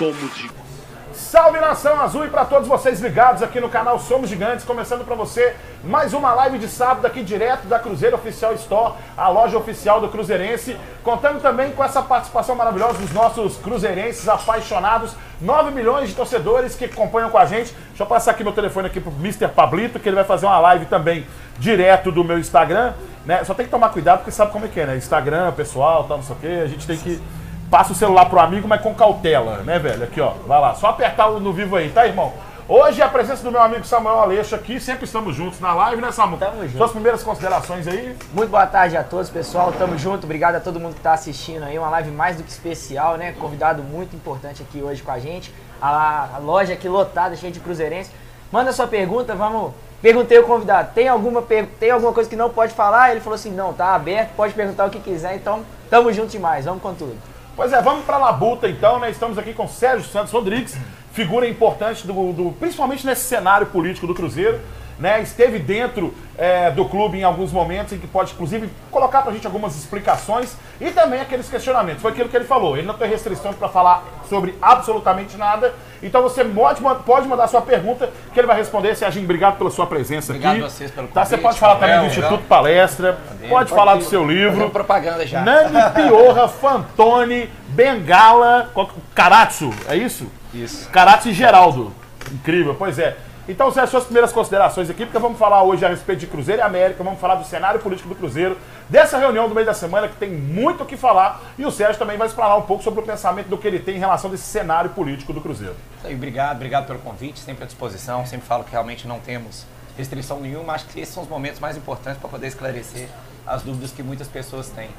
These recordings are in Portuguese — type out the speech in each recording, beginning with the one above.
Somos de Salve nação azul e para todos vocês ligados aqui no canal Somos Gigantes, começando para você mais uma live de sábado aqui direto da Cruzeiro Oficial Store, a loja oficial do Cruzeirense, contando também com essa participação maravilhosa dos nossos cruzeirenses apaixonados, 9 milhões de torcedores que acompanham com a gente. Deixa eu passar aqui meu telefone aqui pro Mr. Pablito, que ele vai fazer uma live também direto do meu Instagram, né? Só tem que tomar cuidado porque sabe como é que é, né? Instagram, pessoal, tal, não sei o quê, a gente tem que Passa o celular pro amigo, mas com cautela, né, velho? Aqui, ó. Vai lá. Só apertar o no vivo aí, tá, irmão? Hoje a presença do meu amigo Samuel Aleixo aqui, sempre estamos juntos na live, né, Samuel? Tamo junto. Suas primeiras considerações aí? Muito boa tarde a todos, pessoal. Tamo junto. Obrigado a todo mundo que tá assistindo aí. Uma live mais do que especial, né? Convidado muito importante aqui hoje com a gente. A, a loja aqui lotada, cheia de cruzeirense. Manda sua pergunta, vamos. Perguntei ao convidado, tem alguma, per- tem alguma coisa que não pode falar? Ele falou assim, não, tá aberto, pode perguntar o que quiser, então tamo junto demais, vamos com tudo. Pois é, vamos pra Labuta então, né? Estamos aqui com Sérgio Santos Rodrigues, figura importante do, do- principalmente nesse cenário político do Cruzeiro, né? Esteve dentro é, do clube em alguns momentos em que pode, inclusive, colocar pra gente algumas explicações e também aqueles questionamentos. Foi aquilo que ele falou. Ele não tem restrições para falar sobre absolutamente nada. Então você pode, pode mandar sua pergunta que ele vai responder. Serginho, obrigado pela sua presença Obrigado aqui. a vocês pelo Tá, você convite, pode falar também do Instituto. Palestra, pode falar do seu livro. propaganda já. Nani Piorra, Fantoni, Bengala, Karatsu, é isso? Isso. Karatsu e Geraldo. Incrível, pois é. Então, Sérgio, suas primeiras considerações aqui, porque vamos falar hoje a respeito de Cruzeiro e América, vamos falar do cenário político do Cruzeiro, dessa reunião do meio da semana que tem muito o que falar, e o Sérgio também vai explanar um pouco sobre o pensamento do que ele tem em relação desse cenário político do Cruzeiro. Aí, obrigado, obrigado pelo convite, sempre à disposição. Sempre falo que realmente não temos restrição nenhuma. Acho que esses são os momentos mais importantes para poder esclarecer as dúvidas que muitas pessoas têm.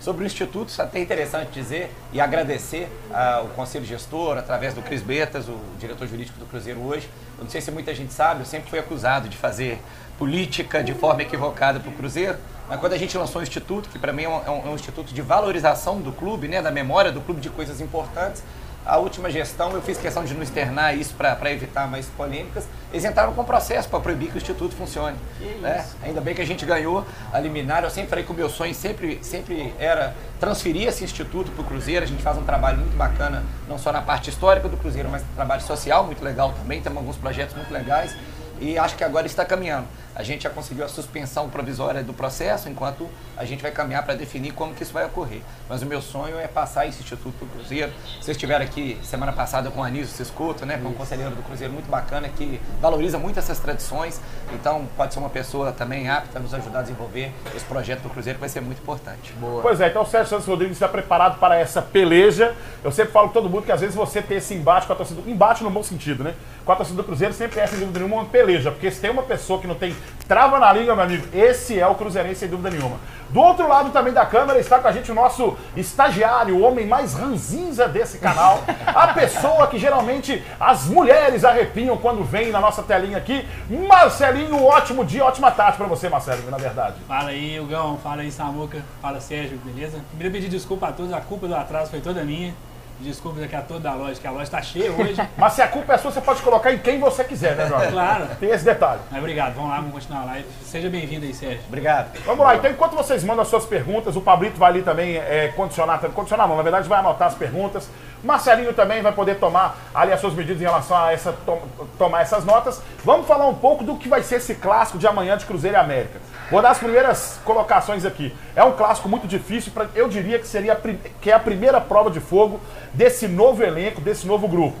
Sobre o Instituto, isso é até interessante dizer e agradecer ao Conselho Gestor, através do Cris Betas, o diretor jurídico do Cruzeiro hoje. Eu não sei se muita gente sabe, eu sempre fui acusado de fazer política de forma equivocada para o Cruzeiro. Mas quando a gente lançou o Instituto, que para mim é um, é um- é um instituto de valorização do clube, né, da memória do clube de coisas importantes, a última gestão eu fiz questão de não externar isso para evitar mais polêmicas. Eles entraram com processo para proibir que o Instituto funcione. né? Ainda bem que a gente ganhou a liminar. Eu sempre falei que o meu sonho sempre, sempre era transferir esse Instituto para o Cruzeiro. A gente faz um trabalho muito bacana, não só na parte histórica do Cruzeiro, mas trabalho social muito legal também. Temos alguns projetos muito legais e acho que agora está caminhando. A gente já conseguiu a suspensão provisória do processo, enquanto a gente vai caminhar para definir como que isso vai ocorrer. Mas o meu sonho é passar esse Instituto para o Cruzeiro. Vocês estiveram aqui semana passada com o Anísio Ciscoto, né, com um conselheiro do Cruzeiro muito bacana, que valoriza muito essas tradições. Então, pode ser uma pessoa também apta a nos ajudar a desenvolver esse projeto do Cruzeiro, que vai ser muito importante. Boa. Pois é, então o Sérgio Santos Rodrigues está preparado para essa peleja. Eu sempre falo com todo mundo que às vezes você ter esse embate com a torcida, embate no bom sentido, né? Com a torcida do Cruzeiro sempre é, sem dúvida nenhuma, uma peleja. Porque se tem uma pessoa que não tem trava na língua, meu amigo, esse é o Cruzeirense, sem dúvida nenhuma. Do outro lado também da câmera está com a gente o nosso estagiário, o homem mais ranzinza desse canal. A pessoa que geralmente as mulheres arrepiam quando vem na nossa telinha aqui. Marcelinho, ótimo dia, ótima tarde para você, Marcelo, na verdade. Fala aí, Hugão. Fala aí, Samuca. Fala, Sérgio, beleza? Primeiro pedir desculpa a todos, a culpa do atraso foi toda minha. Desculpas aqui a toda a loja, que a loja tá cheia hoje. Mas se a culpa é sua, você pode colocar em quem você quiser, né, amigo? Claro. Tem esse detalhe. Mas obrigado, vamos lá, vamos continuar a live. Seja bem-vindo aí, Sérgio. Obrigado. Vamos lá, então enquanto vocês mandam as suas perguntas, o Pablito vai ali também é, condicionar, condicionar não, na verdade vai anotar as perguntas. Marcelinho também vai poder tomar ali as suas medidas em relação a essa, tom- tomar essas notas. Vamos falar um pouco do que vai ser esse clássico de amanhã de Cruzeiro e América. Vou dar as primeiras colocações aqui. É um clássico muito difícil, pra, eu diria que seria que é a primeira prova de fogo desse novo elenco, desse novo grupo.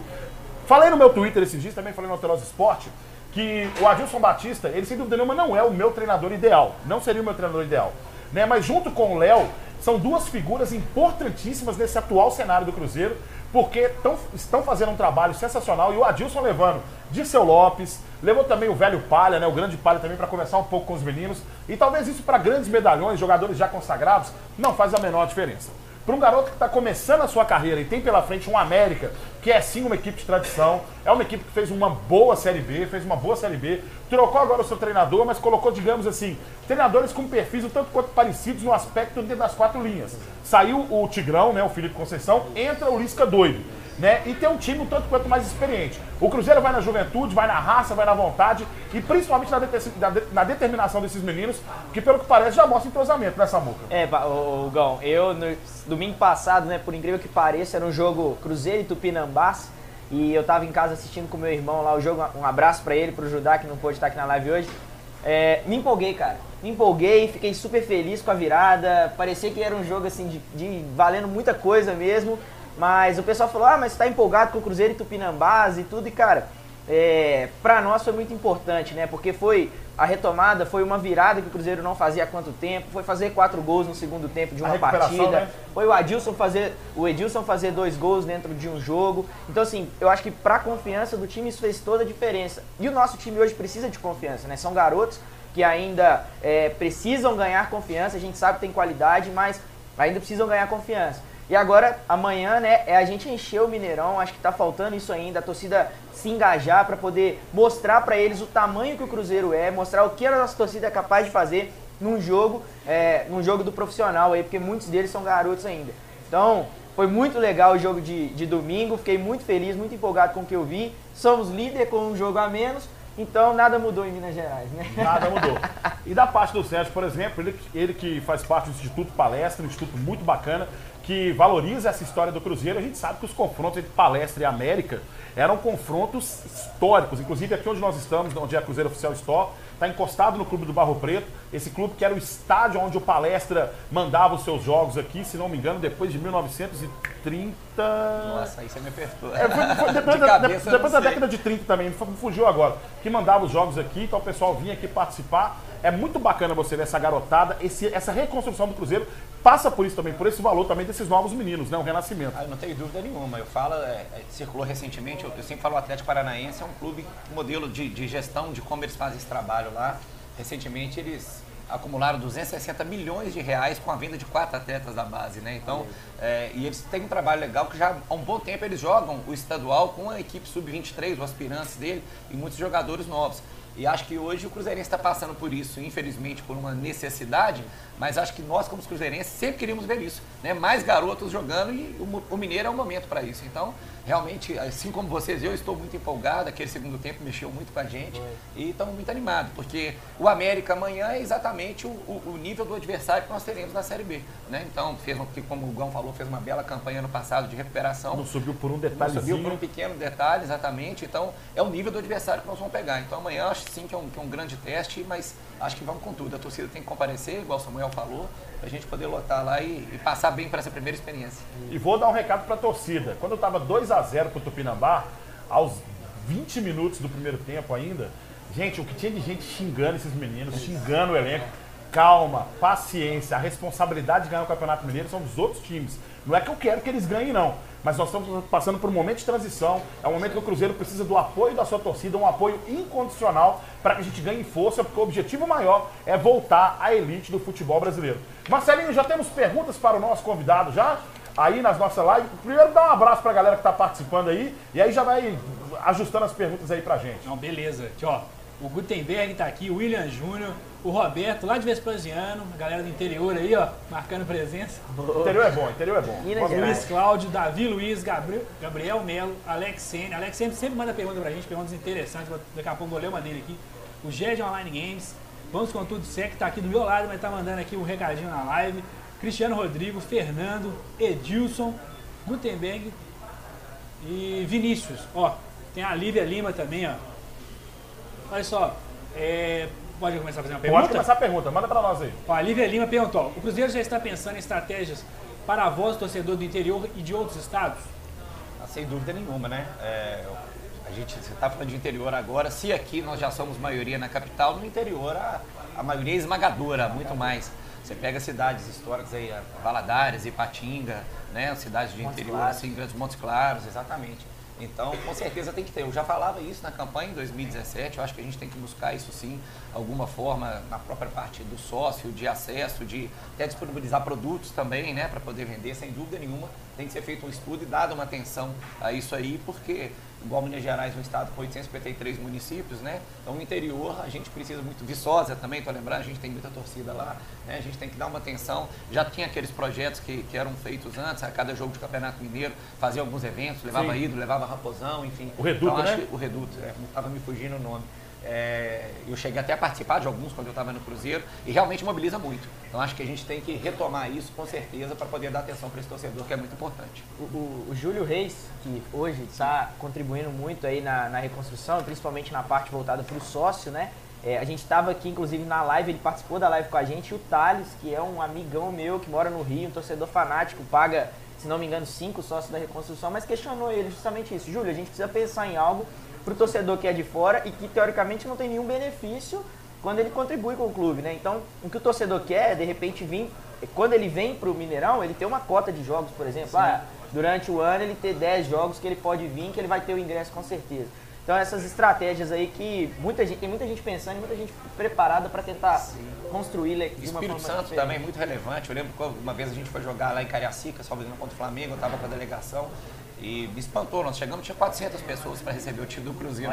Falei no meu Twitter esses dias, também falei no Alterosa Esporte, que o Adilson Batista, ele sem dúvida nenhuma não é o meu treinador ideal. Não seria o meu treinador ideal. Né? Mas junto com o Léo, são duas figuras importantíssimas nesse atual cenário do Cruzeiro, porque tão, estão fazendo um trabalho sensacional. E o Adilson levando Dirceu Lopes, levou também o velho Palha, né, o grande Palha também para conversar um pouco com os meninos. E talvez isso para grandes medalhões, jogadores já consagrados, não faz a menor diferença. Para um garoto que está começando a sua carreira e tem pela frente um América, que é sim uma equipe de tradição, é uma equipe que fez uma boa Série B, fez uma boa Série B, trocou agora o seu treinador, mas colocou, digamos assim, treinadores com perfis um tanto quanto parecidos no aspecto dentro das quatro linhas. Saiu o Tigrão, né, o Felipe Conceição, entra o Lisca doido. Né? E ter um time um tanto quanto mais experiente. O Cruzeiro vai na juventude, vai na raça, vai na vontade e principalmente na, na de- na determinação desses meninos, que pelo que parece já mostra entrosamento nessa muca. É, ô, Gão, eu no domingo passado, né, por incrível que pareça, era um jogo Cruzeiro e Tupinambás. E eu tava em casa assistindo com meu irmão lá o jogo. Um abraço pra ele, pro Judá, que não pôde estar aqui na live hoje. É, me empolguei, cara. Me empolguei, fiquei super feliz com a virada. Parecia que era um jogo assim de, de valendo muita coisa mesmo. Mas o pessoal falou: ah, mas você tá empolgado com o Cruzeiro e Tupinambás e tudo. E cara, é, para nós foi muito importante, né? Porque foi a retomada, foi uma virada que o Cruzeiro não fazia há quanto tempo, foi fazer quatro gols no segundo tempo de uma partida, né? foi o Adilson fazer, o Edilson fazer dois gols dentro de um jogo. Então assim, eu acho que para a confiança do time isso fez toda a diferença. E o nosso time hoje precisa de confiança, né? São garotos que ainda é, precisam ganhar confiança. A gente sabe que tem qualidade, mas ainda precisam ganhar confiança. E agora, amanhã, né, é a gente encher o Mineirão, acho que tá faltando isso ainda, a torcida se engajar para poder mostrar para eles o tamanho que o Cruzeiro é, mostrar o que a nossa torcida é capaz de fazer num jogo, é, num jogo do profissional aí, porque muitos deles são garotos ainda. Então, foi muito legal o jogo de, de domingo, fiquei muito feliz, muito empolgado com o que eu vi. Somos líder com um jogo a menos, então nada mudou em Minas Gerais, né? Nada mudou. E da parte do Sérgio, por exemplo, ele, ele que faz parte do Instituto Palestra, um instituto muito bacana, que valoriza essa história do Cruzeiro. A gente sabe que os confrontos entre Palestra e América eram confrontos históricos. Inclusive aqui onde nós estamos, onde é a Cruzeiro Oficial Store, está encostado no Clube do Barro Preto. Esse clube que era o estádio onde o Palestra mandava os seus jogos aqui, se não me engano, depois de 1930. Nossa, aí você me apertou. É, foi- foi depois De da, depois da década de 30 também, me fugiu agora. Que mandava os jogos aqui, então o pessoal vinha aqui participar. É muito bacana você ver essa garotada, esse- essa reconstrução do Cruzeiro passa por isso também, por esse valor também desses novos meninos, né? O renascimento. Ah, eu não tenho dúvida nenhuma. Eu falo, é, é, circulou recentemente, eu, eu sempre falo o Atlético Paranaense é um clube, um modelo de, de gestão, de como eles fazem esse trabalho lá. Recentemente eles acumularam 260 milhões de reais com a venda de quatro atletas da base, né? Então, é, e eles têm um trabalho legal que já há um bom tempo eles jogam o estadual com a equipe sub-23, os aspirantes dele e muitos jogadores novos. E acho que hoje o Cruzeirense está passando por isso, infelizmente, por uma necessidade, mas acho que nós, como Cruzeirenses, sempre queríamos ver isso. Né? Mais garotos jogando e o, Mineiro é o momento para isso. Então, realmente, assim como vocês, eu estou muito empolgado. Aquele segundo tempo mexeu muito com a gente e estamos muito animados, porque o América amanhã é exatamente o, o- o nível do adversário que nós teremos na Série B. Né? Então, fez, como o Gão falou, fez uma bela campanha no passado de recuperação. Não subiu por um Não subiu por um pequeno detalhe, exatamente. Então, é o nível do adversário que nós vamos pegar. Então, amanhã acho sim que é um, que é um grande teste, mas acho que vamos com tudo. A torcida tem que comparecer, igual o Samuel falou, pra gente poder lotar lá e, e passar bem para essa primeira experiência. E vou dar um recado pra torcida. Quando eu tava 2 a 0 pro Tupinambá, aos 20 minutos do primeiro tempo ainda, gente, o que tinha de gente xingando esses meninos, xingando o elenco. Calma, paciência, a responsabilidade de ganhar o Campeonato Mineiro são dos outros times. Não é que eu quero que eles ganhem, não. Mas nós estamos passando por um momento de transição. É um momento que o Cruzeiro precisa do apoio da sua torcida, um apoio incondicional para que a gente ganhe força, porque o objetivo maior é voltar à elite do futebol brasileiro. Marcelinho, já temos perguntas para o nosso convidado já? Aí nas nossas lives. Primeiro dá um abraço para a galera que está participando aí e aí já vai ajustando as perguntas aí pra gente. Não, beleza. Aqui, ó. O Gutenberg tá aqui, o William Júnior, o Roberto, lá de Vespasiano, a galera do interior aí, ó, marcando presença. Interior é bom, interior é bom. Minas. Luiz Cláudio, Davi Luiz, Gabriel, Gabriel Melo, Alex Sene. Alex Sene sempre manda pergunta pra gente, perguntas interessantes. Daqui a pouco vou ler uma dele aqui. O Ged Online Games. Vamos com tudo Sec, tá aqui do meu lado, mas tá mandando aqui um recadinho na live. Cristiano Rodrigo, Fernando, Edilson, Gutenberg e Vinícius. Ó, tem a Lívia Lima também, ó. Olha só, é, pode começar a fazer uma pergunta? Pode começar a pergunta, manda para nós aí. Ó, a Lívia Lima perguntou: o Cruzeiro já está pensando em estratégias para a voz do torcedor do interior e de outros estados? Ah, Sem dúvida nenhuma, né? É, a gente está falando de interior agora. Se aqui nós já somos maioria na capital, no interior a, a maioria é esmagadora, muito mais. Você pega cidades históricas aí, Valadares, Ipatinga, né? Cidades de Montes interior, Claros. assim, grandes Montes Claros, exatamente. Então, com certeza tem que ter. Eu já falava isso na campanha em 2017, eu acho que a gente tem que buscar isso sim, alguma forma, na própria parte do sócio, de acesso, de até disponibilizar produtos também, né, para poder vender, sem dúvida nenhuma. Tem que ser feito um estudo e dado uma atenção a isso aí, porque igual Minas Gerais, um estado com 853 municípios, né? Então, no interior, a gente precisa muito. Viçosa também, estou lembrando, a gente tem muita torcida lá, né? A gente tem que dar uma atenção. Já tinha aqueles projetos que, que eram feitos antes, a cada jogo de Campeonato Mineiro, fazia alguns eventos, levava Sim. ídolo, levava raposão, enfim. O Reduto, então, acho né? que- o Reduto, é, estava me fugindo o nome. É, eu cheguei até a participar de alguns quando eu estava no Cruzeiro e realmente mobiliza muito. Então acho que a gente tem que retomar isso com certeza para poder dar atenção para esse torcedor que é muito importante. O, o- o Júlio Reis, que hoje está contribuindo muito aí na, na reconstrução, principalmente na parte voltada para o sócio, né? É, a gente estava aqui, inclusive, na live, ele participou da live com a gente, e o Thales, que é um amigão meu que mora no Rio, um torcedor fanático, paga, se não me engano, cinco sócios da reconstrução, mas questionou ele justamente isso. Júlio, a gente precisa pensar em algo para o torcedor que é de fora e que, teoricamente, não tem nenhum benefício quando ele contribui com o clube, né? Então, o que o torcedor quer é, de repente, vir... Quando ele vem para o Mineirão, ele tem uma cota de jogos, por exemplo. Ah, durante o ano ele ter 10 jogos que ele pode vir, que ele vai ter o ingresso com certeza. Então essas estratégias aí que muita gente, tem muita gente pensando e muita gente preparada para tentar construir le- de uma Espírito Santo diferente. também muito relevante. Eu lembro que uma vez a gente foi jogar lá em Cariacica, engano, contra o Flamengo, eu estava com a delegação e me espantou. Nós chegamos, tinha 400 pessoas para receber o time do Cruzeiro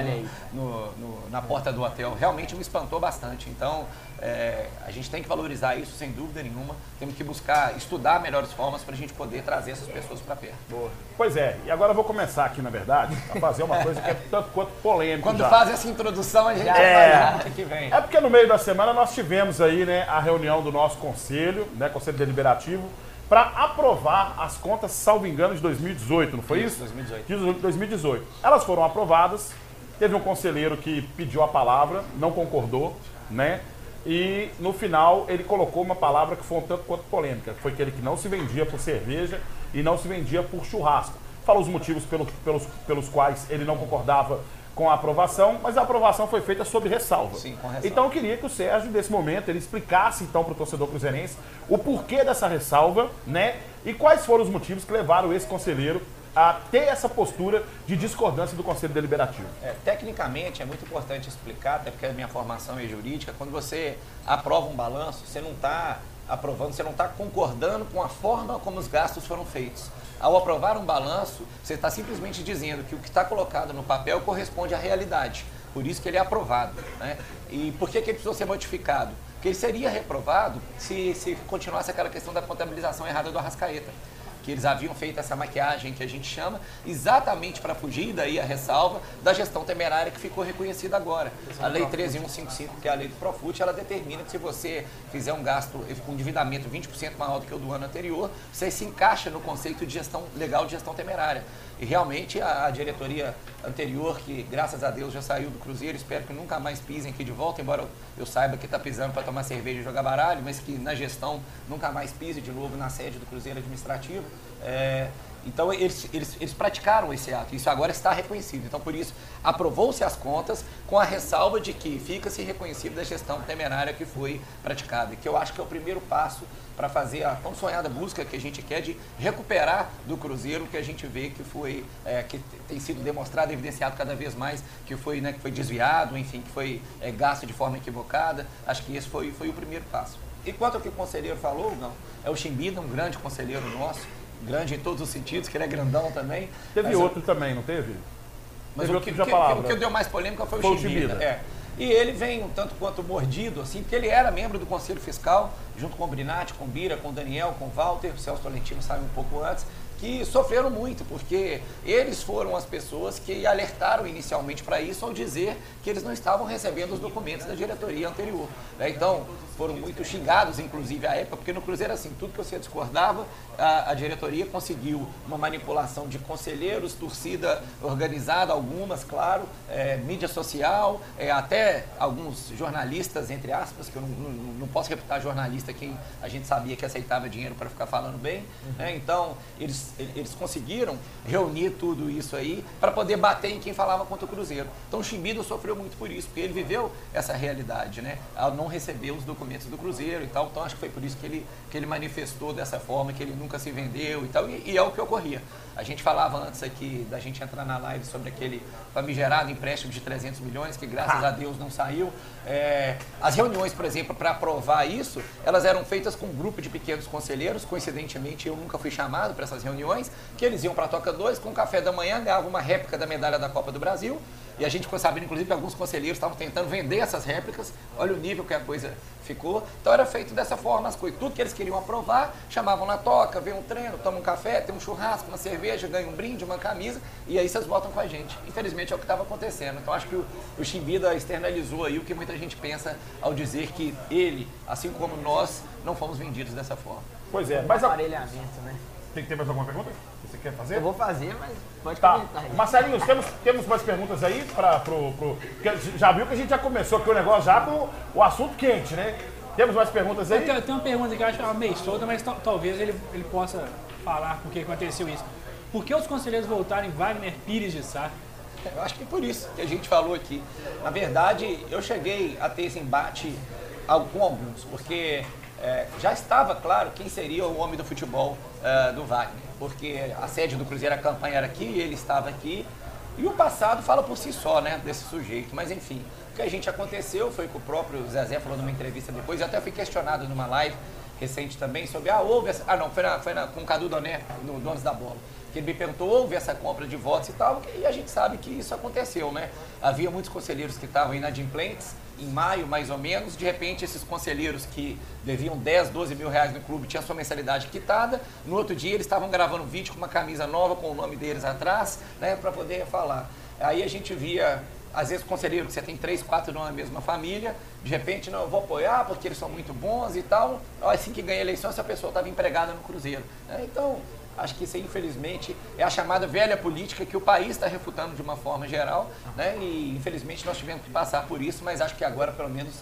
no- no- na porta do hotel. Realmente me espantou bastante. Então, é, a gente tem que valorizar isso sem dúvida nenhuma. Temos que buscar estudar melhores formas para a gente poder trazer essas pessoas para perto. Pois é, e agora eu vou começar aqui, na verdade, a fazer uma coisa que é tanto quanto polêmica. Quando já. faz essa introdução, a gente vai é. ano que vem. É porque no meio da semana nós tivemos aí, né, a reunião do nosso conselho, né, conselho deliberativo, para aprovar as contas, salvo engano, de 2018, não foi isso? Isso, 2018. De 2018. Elas foram aprovadas, teve um conselheiro que pediu a palavra, não concordou, né? E no final ele colocou uma palavra que foi um tanto quanto polêmica, foi aquele que não se vendia por cerveja e não se vendia por churrasco. Falou os motivos pelos, pelos, pelos quais ele não concordava com a aprovação, mas a aprovação foi feita sob ressalva. Sim, com ressalva. Então eu queria que o Sérgio, nesse momento, ele explicasse então para o torcedor cruzeirense o porquê dessa ressalva, né? E quais foram os motivos que levaram esse conselheiro a ter essa postura de discordância do Conselho Deliberativo. É, tecnicamente é muito importante explicar, até porque a minha formação é jurídica, quando você aprova um balanço, você não está aprovando, você não está concordando com a forma como os gastos foram feitos. Ao aprovar um balanço, você está simplesmente dizendo que o que está colocado no papel corresponde à realidade. Por isso que ele é aprovado. Né? E por que, que ele precisou ser modificado? Porque ele seria reprovado se, se continuasse aquela questão da contabilização errada do Arrascaeta que eles haviam feito essa maquiagem que a gente chama, exatamente para fugir daí a ressalva da gestão temerária que ficou reconhecida agora. A Lei 13155, que é a lei do Profut, ela determina que se você fizer um gasto com endividamento 20% maior do que o do ano anterior, você se encaixa no conceito de gestão legal de gestão temerária. E realmente a, diretoria anterior, que graças a Deus já saiu do Cruzeiro, espero que nunca mais pisem aqui de volta, embora eu, saiba que está pisando para tomar cerveja e jogar baralho, mas que na gestão nunca mais pise de novo na sede do Cruzeiro Administrativo. É, então eles, eles, eles praticaram esse ato, isso agora está reconhecido. Então por isso aprovou-se as contas com a ressalva de que fica-se reconhecido da gestão temerária que foi praticada, que eu acho que é o primeiro passo para fazer a tão sonhada busca que a gente quer de recuperar do Cruzeiro o que a gente vê que foi é, que tem sido demonstrado, evidenciado cada vez mais que foi, né, que foi desviado, enfim, que foi é, gasto de forma equivocada. Acho que esse foi, foi o primeiro passo. E quanto ao que o conselheiro falou, não, é o Chimbida, um grande conselheiro nosso, grande em todos os sentidos, que ele é grandão também. Teve Mas, outro também, não teve? mas teve o que, já que- palavra. o que deu mais polêmica foi, Foi o o Chimbida. Chimbida. É. E ele vem um tanto quanto mordido, assim, porque ele era membro do Conselho Fiscal, junto com o Brinatti, com o Bira, com o Daniel, com o Walter, o Celso Tolentino saiu um pouco antes, que sofreram muito, porque eles foram as pessoas que alertaram inicialmente para isso ao dizer que eles não estavam recebendo os documentos da diretoria anterior. né? Então, foram muito xingados, inclusive, à época, porque no Cruzeiro, assim, tudo que você discordava, a, a diretoria conseguiu uma manipulação de conselheiros, torcida organizada, algumas, claro, é, mídia social, é, até alguns jornalistas, entre aspas, que eu não, não- não posso reputar jornalista quem a gente sabia que aceitava dinheiro para ficar falando bem. Né? Então, eles, eles conseguiram reunir tudo isso aí para poder bater em quem falava contra o Cruzeiro. Então, o Chimbido sofreu muito por isso, porque ele viveu essa realidade, né? Ao não receber os documentos do Cruzeiro e tal. Então, acho que foi por isso que ele, que ele manifestou dessa forma, que ele nunca se vendeu e tal. E, e é o que ocorria. A gente falava antes aqui da gente entrar na live sobre aquele famigerado empréstimo de 300 milhões, que graças a Deus não saiu. É, as reuniões, por exemplo, para aprovar isso, elas eram feitas com um grupo de pequenos conselheiros. Coincidentemente, eu nunca fui chamado para essas reuniões, que eles iam para a Toca 2, com café da manhã, ganhavam uma réplica da medalha da Copa do Brasil. E a gente ficou sabendo, inclusive, que alguns conselheiros estavam tentando vender essas réplicas. Olha o nível que a coisa ficou. Então era feito dessa forma as coisas. Tudo que eles queriam aprovar, chamavam na toca, vem um treino, toma um café, tem um churrasco, uma cerveja, ganha um brinde, uma camisa, e aí vocês votam com a gente. Infelizmente é o que estava acontecendo. Então acho que o, o Chimbida externalizou aí o que muita gente pensa ao dizer que ele, assim como nós, não fomos vendidos dessa forma. Pois é, mas Aparelhamento, né? Tem que ter mais alguma pergunta que você quer fazer? Eu vou fazer, mas pode Tá. comentar aí. Marcelinho, temos, temos mais perguntas aí para pro, pro. Já viu que a gente já começou aqui o negócio já com o assunto quente, né? Temos mais perguntas aí? tenho uma pergunta que eu acho que é meio solta, mas tal- talvez ele, ele possa falar por que aconteceu isso. Por que os conselheiros voltaram em Wagner Pires de Sá? Eu acho que é por isso que a gente falou aqui. Na verdade, eu cheguei a ter esse embate com alguns, porque é, já estava claro quem seria o homem do futebol é, do Wagner, porque a sede do Cruzeiro, a campanha era aqui, ele estava aqui, e o passado fala por si só, né, desse sujeito. Mas enfim, o que a gente aconteceu foi que o próprio Zezé falou numa entrevista depois, eu até fui questionado numa live recente também sobre, ah, houve essa... Ah, não, foi, na, foi na, com o Cadu Doné, no Donos da Bola que ele me perguntou, houve essa compra de votos e tal, e a gente sabe que isso aconteceu, né? Havia muitos conselheiros que estavam inadimplentes, em maio mais ou menos, de repente esses conselheiros que deviam 10, 12 mil reais no clube tinham sua mensalidade quitada, no outro dia eles estavam gravando vídeo com uma camisa nova com o nome deles atrás, né, para poder falar. Aí a gente via às vezes conselheiro que você tem três, quatro na mesma família, de repente, não, eu vou apoiar porque eles são muito bons e tal. Assim que ganha a eleição, essa pessoa estava empregada no Cruzeiro. né? Então, acho que isso, infelizmente, é a chamada velha política que o país está refutando de uma forma geral, né? E, infelizmente, nós tivemos que passar por isso, mas acho que agora, pelo menos,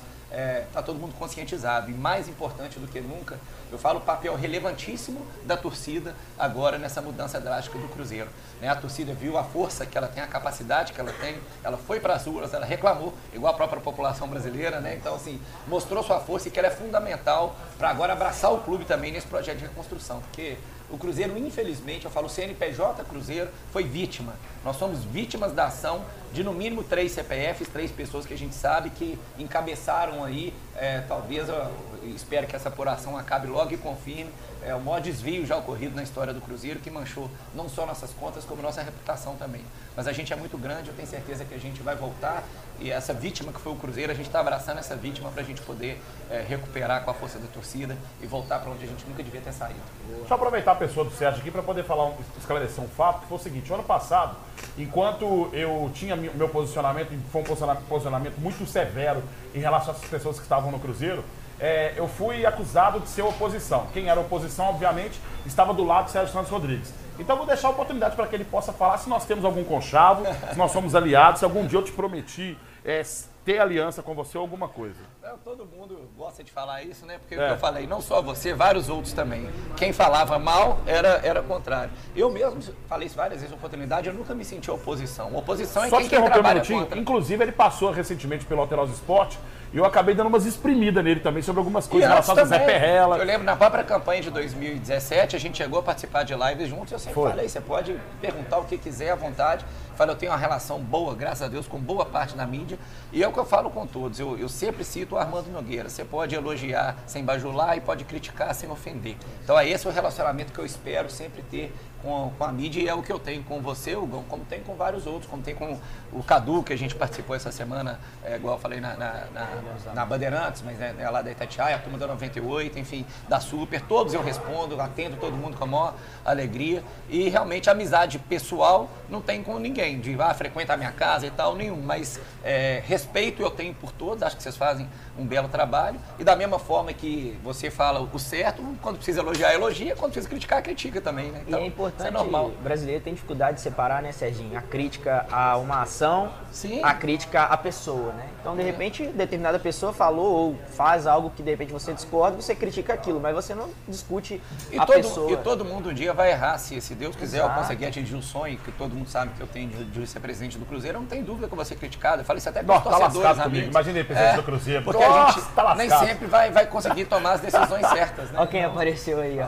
está todo mundo conscientizado. E mais importante do que nunca, eu falo o papel relevantíssimo da torcida agora nessa mudança drástica do Cruzeiro. né? A torcida viu a força que ela tem, a capacidade que ela tem, ela foi para as ruas, ela reclamou, igual a própria população brasileira, né? Então, assim, mostrou sua força e que ela é fundamental para agora abraçar o clube também nesse projeto de reconstrução, porque o Cruzeiro, infelizmente, eu falo, CNPJ Cruzeiro foi vítima. Nós somos vítimas da ação de no mínimo três CPFs, três pessoas que a gente sabe que encabeçaram aí, é, talvez, eu espero que essa apuração acabe logo e confirme, é, o maior desvio já ocorrido na história do Cruzeiro, que manchou não só nossas contas, como nossa reputação também. Mas a gente é muito grande, eu tenho certeza que a gente vai voltar e essa vítima que foi o Cruzeiro, a gente está abraçando essa vítima para a gente poder é, recuperar com a força da torcida e voltar para onde a gente nunca devia ter saído. Deixa eu aproveitar a pessoa do Sérgio aqui para poder falar, um- esclarecer um fato, que foi o seguinte, ano passado, enquanto eu tinha meu posicionamento, foi um posiciona- posicionamento muito severo em relação às pessoas que estavam no Cruzeiro, é, eu fui acusado de ser oposição. Quem era oposição, obviamente, estava do lado de Sérgio Santos Rodrigues. Então vou deixar a oportunidade para que ele possa falar se nós temos algum conchavo, se nós somos aliados, se algum dia eu te prometi é, ter aliança com você ou alguma coisa. Não, todo mundo gosta de falar isso, né? Porque É. o que eu falei, não só você, vários outros também. Quem falava mal era, era contrário. Eu mesmo falei isso várias vezes na oportunidade, eu nunca me senti oposição. Oposição é Só quem, te quem interromper um trabalha minutinho. contra. Inclusive, ele passou recentemente pelo Alterosa Esporte e eu acabei dando umas exprimidas nele também sobre algumas E coisas relacionadas ao Zé Perrela. Eu lembro na própria campanha de 2017, a gente chegou a participar de lives juntos. Eu sempre Foi. falei, você pode perguntar o que quiser à vontade. Falei, eu tenho uma relação boa, graças a Deus, com boa parte da mídia. E é o que eu falo com todos. Eu, eu sempre cito o Armando Nogueira. Você pode elogiar sem bajular e pode criticar sem ofender. Então é esse o relacionamento que eu espero sempre ter com, com a mídia e é o que eu tenho com você, Hugo, como tem com vários outros, como tem com o Cadu, que a gente participou essa semana, é, igual eu falei na, na, na, na Bandeirantes, mas é, é lá da Itatiaia, a turma da 98, enfim, da Super, todos eu respondo, atendo todo mundo com a maior alegria. E realmente amizade pessoal não tem com ninguém, de ah, frequenta a minha casa e tal, nenhum. Mas é, respeito eu tenho por todos, acho que vocês fazem um belo trabalho. E da mesma forma que você fala o certo, quando precisa elogiar, elogia, quando precisa criticar, critica também, né? E é isso importante, é normal. o brasileiro tem dificuldade de separar, né, Serginho? A crítica a uma ação, Sim. a crítica à pessoa, né? Então, de repente, determinada pessoa falou ou faz algo que de repente você discorda, você critica aquilo, mas você não discute E a todo, pessoa. e todo mundo um dia vai errar. Se, se Deus quiser, eu Exato. conseguir atingir o sonho, que todo mundo sabe que eu tenho de, de ser presidente do Cruzeiro, eu não tem dúvida que eu vou ser criticado. Eu falo isso até com os tá torcedores, comigo. amigos. Imagina ele, presidente do Cruzeiro. Porque a gente tá nem sempre vai, vai conseguir tomar as decisões certas, né? Olha quem apareceu aí, ó.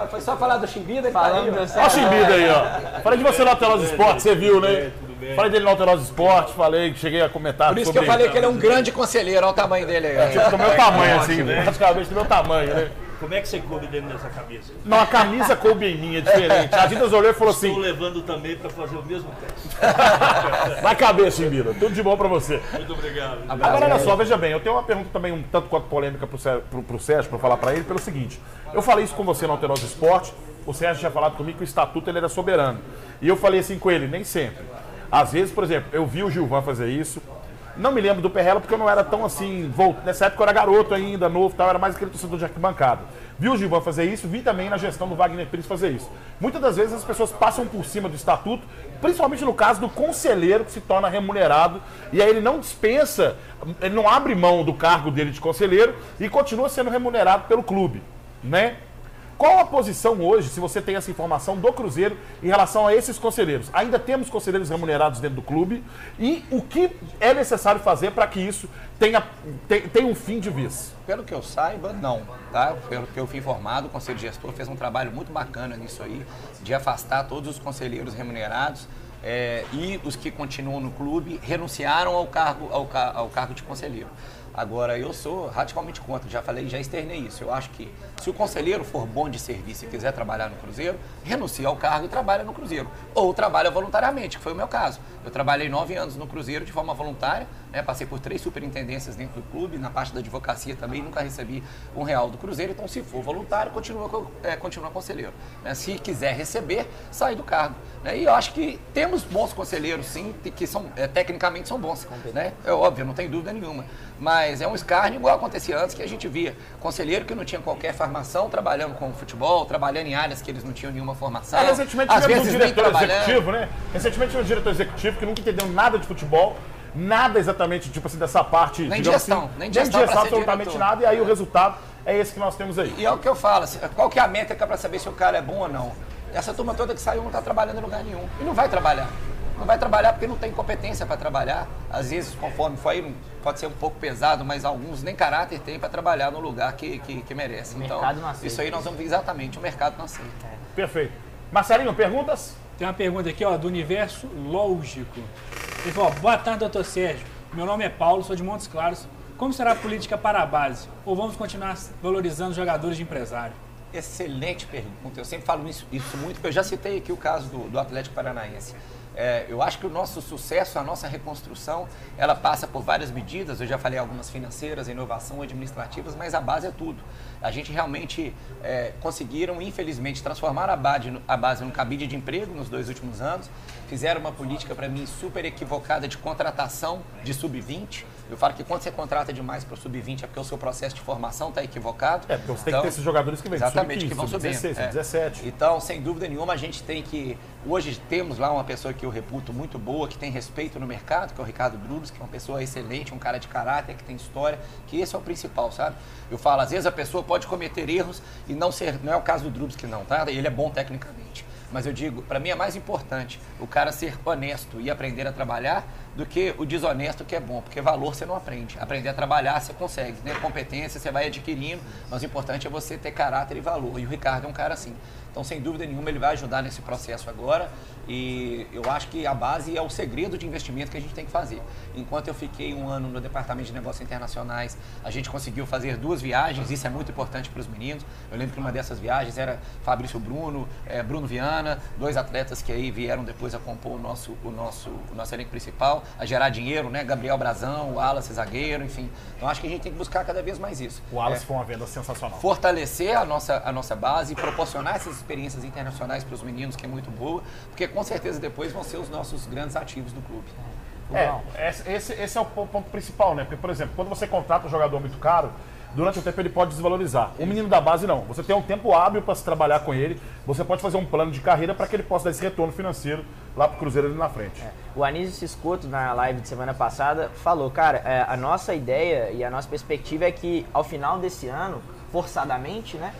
Ah, Foi só falar do Chimbida, ele Falando tá aí, ó. do Olha o Chimbida aí, ó. Falei de você no Alterosa Esporte, você viu, né? Falei dele no Alterosa Esporte, falei, cheguei a comentar Por isso que eu falei que ele é um grande conselheiro, olha o tamanho dele aí. ó. Tipo, do meu tamanho, assim, praticamente do meu tamanho, né? Como é que você coube dentro dessa camisa? Não, a camisa coube em mim, é diferente. A Adidas olhou e falou Estou assim, levando também para fazer o mesmo teste. vai caber, Chimbida, tudo de bom pra você. Muito obrigado. Agora, olha só, veja bem, eu tenho uma pergunta também um tanto quanto polêmica pro, pro Sérgio, pra falar pra ele, pelo seguinte. Eu falei isso com você no Alterosa Esporte, o Sérgio tinha falado comigo que o estatuto ele era soberano. E eu falei assim com ele, nem sempre. Às vezes, por exemplo, eu vi o Gilvan fazer isso, não me lembro do Perrela porque eu não era tão assim, vol- nessa época eu era garoto ainda, novo, tal, era mais aquele torcedor de arquibancada. Vi o Gilvan fazer isso, vi também na gestão do Wagner Pires fazer isso. Muitas das vezes as pessoas passam por cima do estatuto, principalmente no caso do conselheiro que se torna remunerado, e aí ele não dispensa, ele não abre mão do cargo dele de conselheiro e continua sendo remunerado pelo clube, né? Qual a posição hoje, se você tem essa informação, do Cruzeiro em relação a esses conselheiros? Ainda temos conselheiros remunerados dentro do clube e o que é necessário fazer para que isso tenha, te- tenha um fim de vez? Pelo que eu saiba, não. Tá? Pelo que eu fui informado, o Conselho Gestor fez um trabalho muito bacana nisso aí, de afastar todos os conselheiros remunerados é, e os que continuam no clube renunciaram ao cargo, ao, ao cargo de conselheiro. Agora, eu sou radicalmente contra, já falei, já externei isso. Eu acho que se o conselheiro for bom de serviço e quiser trabalhar no Cruzeiro, renuncia ao cargo e trabalha no Cruzeiro. Ou trabalha voluntariamente, que foi o meu caso. Eu trabalhei nove anos no Cruzeiro de forma voluntária, né, passei por três superintendências dentro do clube, na parte da advocacia também, nunca recebi um real do Cruzeiro. Então, se for voluntário, continua, co- é, continua conselheiro. né? Se quiser receber, sai do cargo. né? E eu acho que temos bons conselheiros, sim, que- são, é, tecnicamente são bons. Né? É óbvio, não tem dúvida nenhuma. Mas é um escárnio igual acontecia antes, que a gente via conselheiro que não tinha qualquer formação, trabalhando com futebol, trabalhando em áreas que eles não tinham nenhuma formação. É, recentemente tivemos um diretor executivo, né? Recentemente tivemos um diretor executivo que nunca entendeu nada de futebol, nada exatamente, tipo assim, dessa parte. Nem digamos gestão, assim, nem gestão pra ser absolutamente nada, e aí o resultado é esse que nós temos aí. E é o que eu falo, assim, qual que é a métrica para saber se o cara é bom ou não? Essa turma toda que saiu não está trabalhando em lugar nenhum. E não vai trabalhar. Não vai trabalhar porque não tem competência para trabalhar. Às vezes, conforme foi, não- pode ser um pouco pesado, mas alguns nem caráter tem para trabalhar no lugar que, que, que merece. Então, mercado não aceita. isso aí nós vamos ver exatamente, o mercado não aceita. Perfeito. Marcelinho, perguntas? Tem uma pergunta aqui, ó, do Universo Lógico. Ele falou, boa tarde, doutor Sérgio. Meu nome é Paulo, sou de Montes Claros. Como será a política para a base? Ou vamos continuar valorizando jogadores de empresário? Excelente pergunta. Eu sempre falo isso, isso muito, porque eu já citei aqui o caso do, do Atlético Paranaense. É, eu acho que o nosso sucesso, a nossa reconstrução, ela passa por várias medidas. Eu já falei algumas financeiras, inovação, administrativas, mas a base é tudo. A gente realmente é, conseguiram, infelizmente, transformar a base, a base num cabide de emprego nos dois últimos anos. Fizeram uma política, para mim, super equivocada de contratação de sub-20. Eu falo que quando você contrata demais para o sub-20 é porque o seu processo de formação está equivocado. É, porque você tem que Então, ter esses jogadores que vêm Exatamente, sub-15, que vão subindo. sub-16, é. sub-17. Então, sem dúvida nenhuma, a gente tem que. Hoje temos lá uma pessoa que eu reputo muito boa, que tem respeito no mercado, que é o Ricardo Brubs, que é uma pessoa excelente, um cara de caráter, que tem história, que esse é o principal, sabe? Eu falo, às vezes a pessoa pode cometer erros e não ser. Não é o caso do Drubs que não, tá? Ele é bom tecnicamente. Mas eu digo, para mim é mais importante o cara ser honesto e aprender a trabalhar do que o desonesto que é bom, porque valor você não aprende. Aprender a trabalhar você consegue, né? Competência você vai adquirindo, mas o importante é você ter caráter e valor. E o Ricardo é um cara assim. Então, sem dúvida nenhuma, ele vai ajudar nesse processo agora. E eu acho que a base é o segredo de investimento que a gente tem que fazer. Enquanto eu fiquei um ano no Departamento de Negócios Internacionais, a gente conseguiu fazer duas viagens, isso é muito importante para os meninos. Eu lembro que uma dessas viagens era Fabrício Bruno, eh, Bruno Viana, dois atletas que aí vieram depois a compor o nosso, o nosso, o nosso elenco principal, a gerar dinheiro, né? Gabriel Brazão, o Wallace Zagueiro, enfim. Então acho que a gente tem que buscar cada vez mais isso. O Wallace É, foi uma venda sensacional. fortalecer a nossa, a nossa base proporcionar essas experiências internacionais para os meninos, que é muito boa, porque com certeza depois vão ser os nossos grandes ativos do clube. É, esse, esse- é o po- ponto principal, né? Porque, por exemplo, quando você contrata um jogador muito caro, durante o tempo ele pode desvalorizar. O menino da base não. Você tem um tempo hábil para se trabalhar com ele. Você pode fazer um plano de carreira para que ele possa dar esse retorno financeiro lá pro Cruzeiro ali na frente. O Anísio Ciscoto, na live de semana passada, falou, cara, é, a nossa ideia e a nossa perspectiva é que ao final desse ano, forçadamente, né,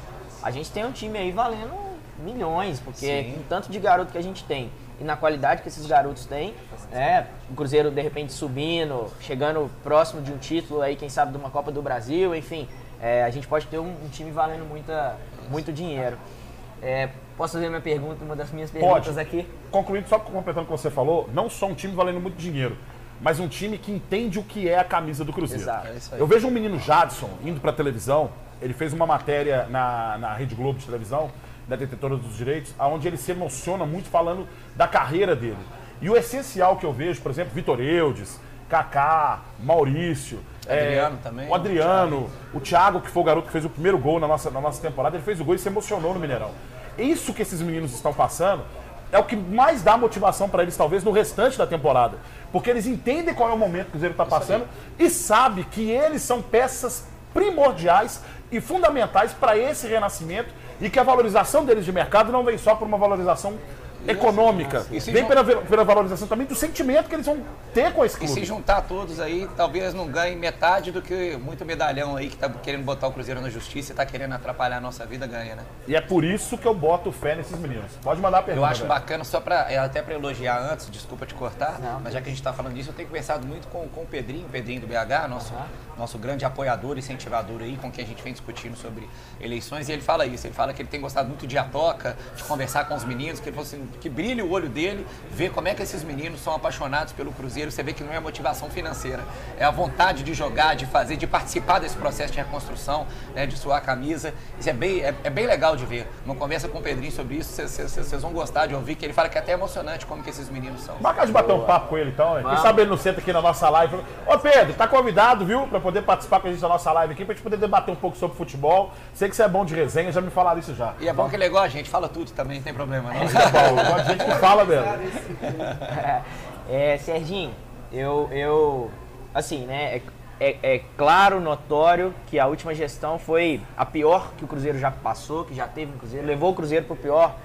a gente tem um time aí valendo milhões, porque Sim. com tanto de garoto que a gente tem e na qualidade que esses garotos têm, né, o Cruzeiro de repente subindo, chegando próximo de um título aí, quem sabe de uma Copa do Brasil, enfim, é, a gente pode ter um, um time valendo muita, muito dinheiro. É, posso fazer minha pergunta, uma das minhas perguntas Pode. aqui? Concluindo, só completando o que você falou, não só um time valendo muito dinheiro, mas um time que entende o que é a camisa do Cruzeiro. Exato. É isso aí. Eu vejo um menino Jadson indo pra televisão, ele fez uma matéria na, na Rede Globo de televisão, da detetora dos direitos, onde ele se emociona muito falando da carreira dele. E o essencial que eu vejo, por exemplo, Vitor Eudes, Kaká, Maurício, Adriano também, o Adriano, o Thiago, que foi o garoto que fez o primeiro gol na nossa, na nossa temporada, ele fez o gol e se emocionou no Mineirão. Isso que esses meninos estão passando é o que mais dá motivação para eles, talvez, no restante da temporada. Porque eles entendem qual é o momento que o Cruzeiro está passando e sabe que eles são peças primordiais e fundamentais para esse renascimento e que a valorização deles de mercado não vem só por uma valorização econômica, E vem pela, pela valorização também do sentimento que eles vão ter com esse E clube. se juntar todos aí, talvez não ganhe metade do que muito medalhão aí que tá querendo botar o Cruzeiro na justiça e tá querendo atrapalhar a nossa vida ganha, né? E é por isso que eu boto fé nesses meninos. Pode mandar a pergunta. Eu acho velho. bacana, só pra, é, até para elogiar antes, desculpa te cortar, mas já que a gente está falando disso, eu tenho conversado muito com, com o Pedrinho, Pedrinho do BH, nosso, nosso grande apoiador, incentivador aí, com quem a gente vem discutindo sobre eleições, e ele fala isso, ele fala que ele tem gostado muito de atoca, de conversar com os meninos, que ele falou assim, que brilha o olho dele, ver como é que esses meninos são apaixonados pelo Cruzeiro, você vê que não é motivação financeira, é a vontade de jogar, de fazer, de participar desse processo de reconstrução, né, de suar a camisa, isso é bem, é, é bem legal de ver. Uma conversa com o Pedrinho sobre isso, vocês- vão gostar de ouvir, que ele fala que é até emocionante como que esses meninos são. Marca de bater um papo com ele então, hein? Quem sabe ele não senta aqui na nossa live. Ô Pedro, tá convidado, viu? Pra poder participar com a gente da nossa live aqui, pra gente poder debater um pouco sobre futebol. Sei que você é bom de resenha, já me falaram isso já. E é bom que ele é igual a gente, fala tudo também, não tem problema não. Tá bom, gosto de gente que fala mesmo. É, Serginho, eu, eu assim, né, é, é, é claro, notório que a última gestão foi a pior que o Cruzeiro já passou, que já teve no Cruzeiro, levou o Cruzeiro pro pior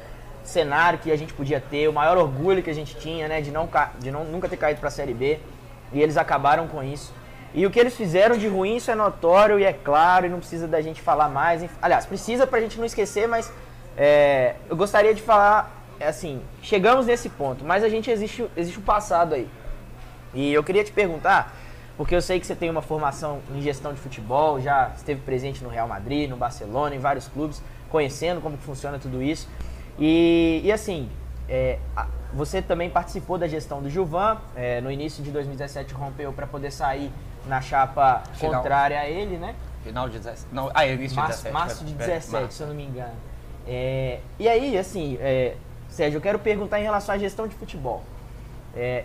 cenário que a gente podia ter, o maior orgulho que a gente tinha, né, de, não, de não, nunca ter caído pra Série B, e eles acabaram com isso. E o que eles fizeram de ruim, isso é notório e é claro, e não precisa da gente falar mais. Aliás, precisa pra gente não esquecer, mas é, eu gostaria de falar, assim, chegamos nesse ponto, mas a gente existe, existe um passado aí. E eu queria te perguntar, porque eu sei que você tem uma formação em gestão de futebol, já esteve presente no Real Madrid, no Barcelona, em vários clubes, conhecendo como que funciona tudo isso. E, e assim, é, você também participou da gestão do Gilvan, é, no início de 2017 rompeu para poder sair na chapa Final. contrária a ele, né? Final de 17. Não, ah, é início de Março, 17. março de é, 17, março. se eu não me engano. É, e aí, assim, é, Sérgio, eu quero perguntar em relação à gestão de futebol. É,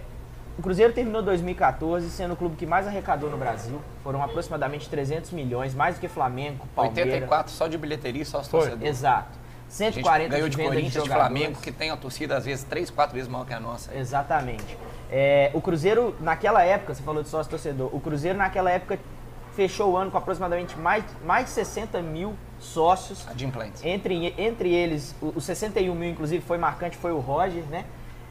o Cruzeiro terminou 2014 sendo o clube que mais arrecadou no Brasil. Foram aproximadamente 300 milhões, mais do que Flamengo, Palmeiras. 84 só de bilheteria e só os torcedores. Exato. A gente 140 ganhou de de venda Corinthians, de. Flamengo, que tem a torcida às vezes 3, 4 vezes maior que a nossa. Exatamente. É, o Cruzeiro, naquela época, você falou de sócio torcedor, o Cruzeiro naquela época fechou o ano com aproximadamente mais, mais de 60 mil sócios. Adimplentes. Entre, entre eles, os 61 mil, inclusive, foi marcante, foi o Roger, né?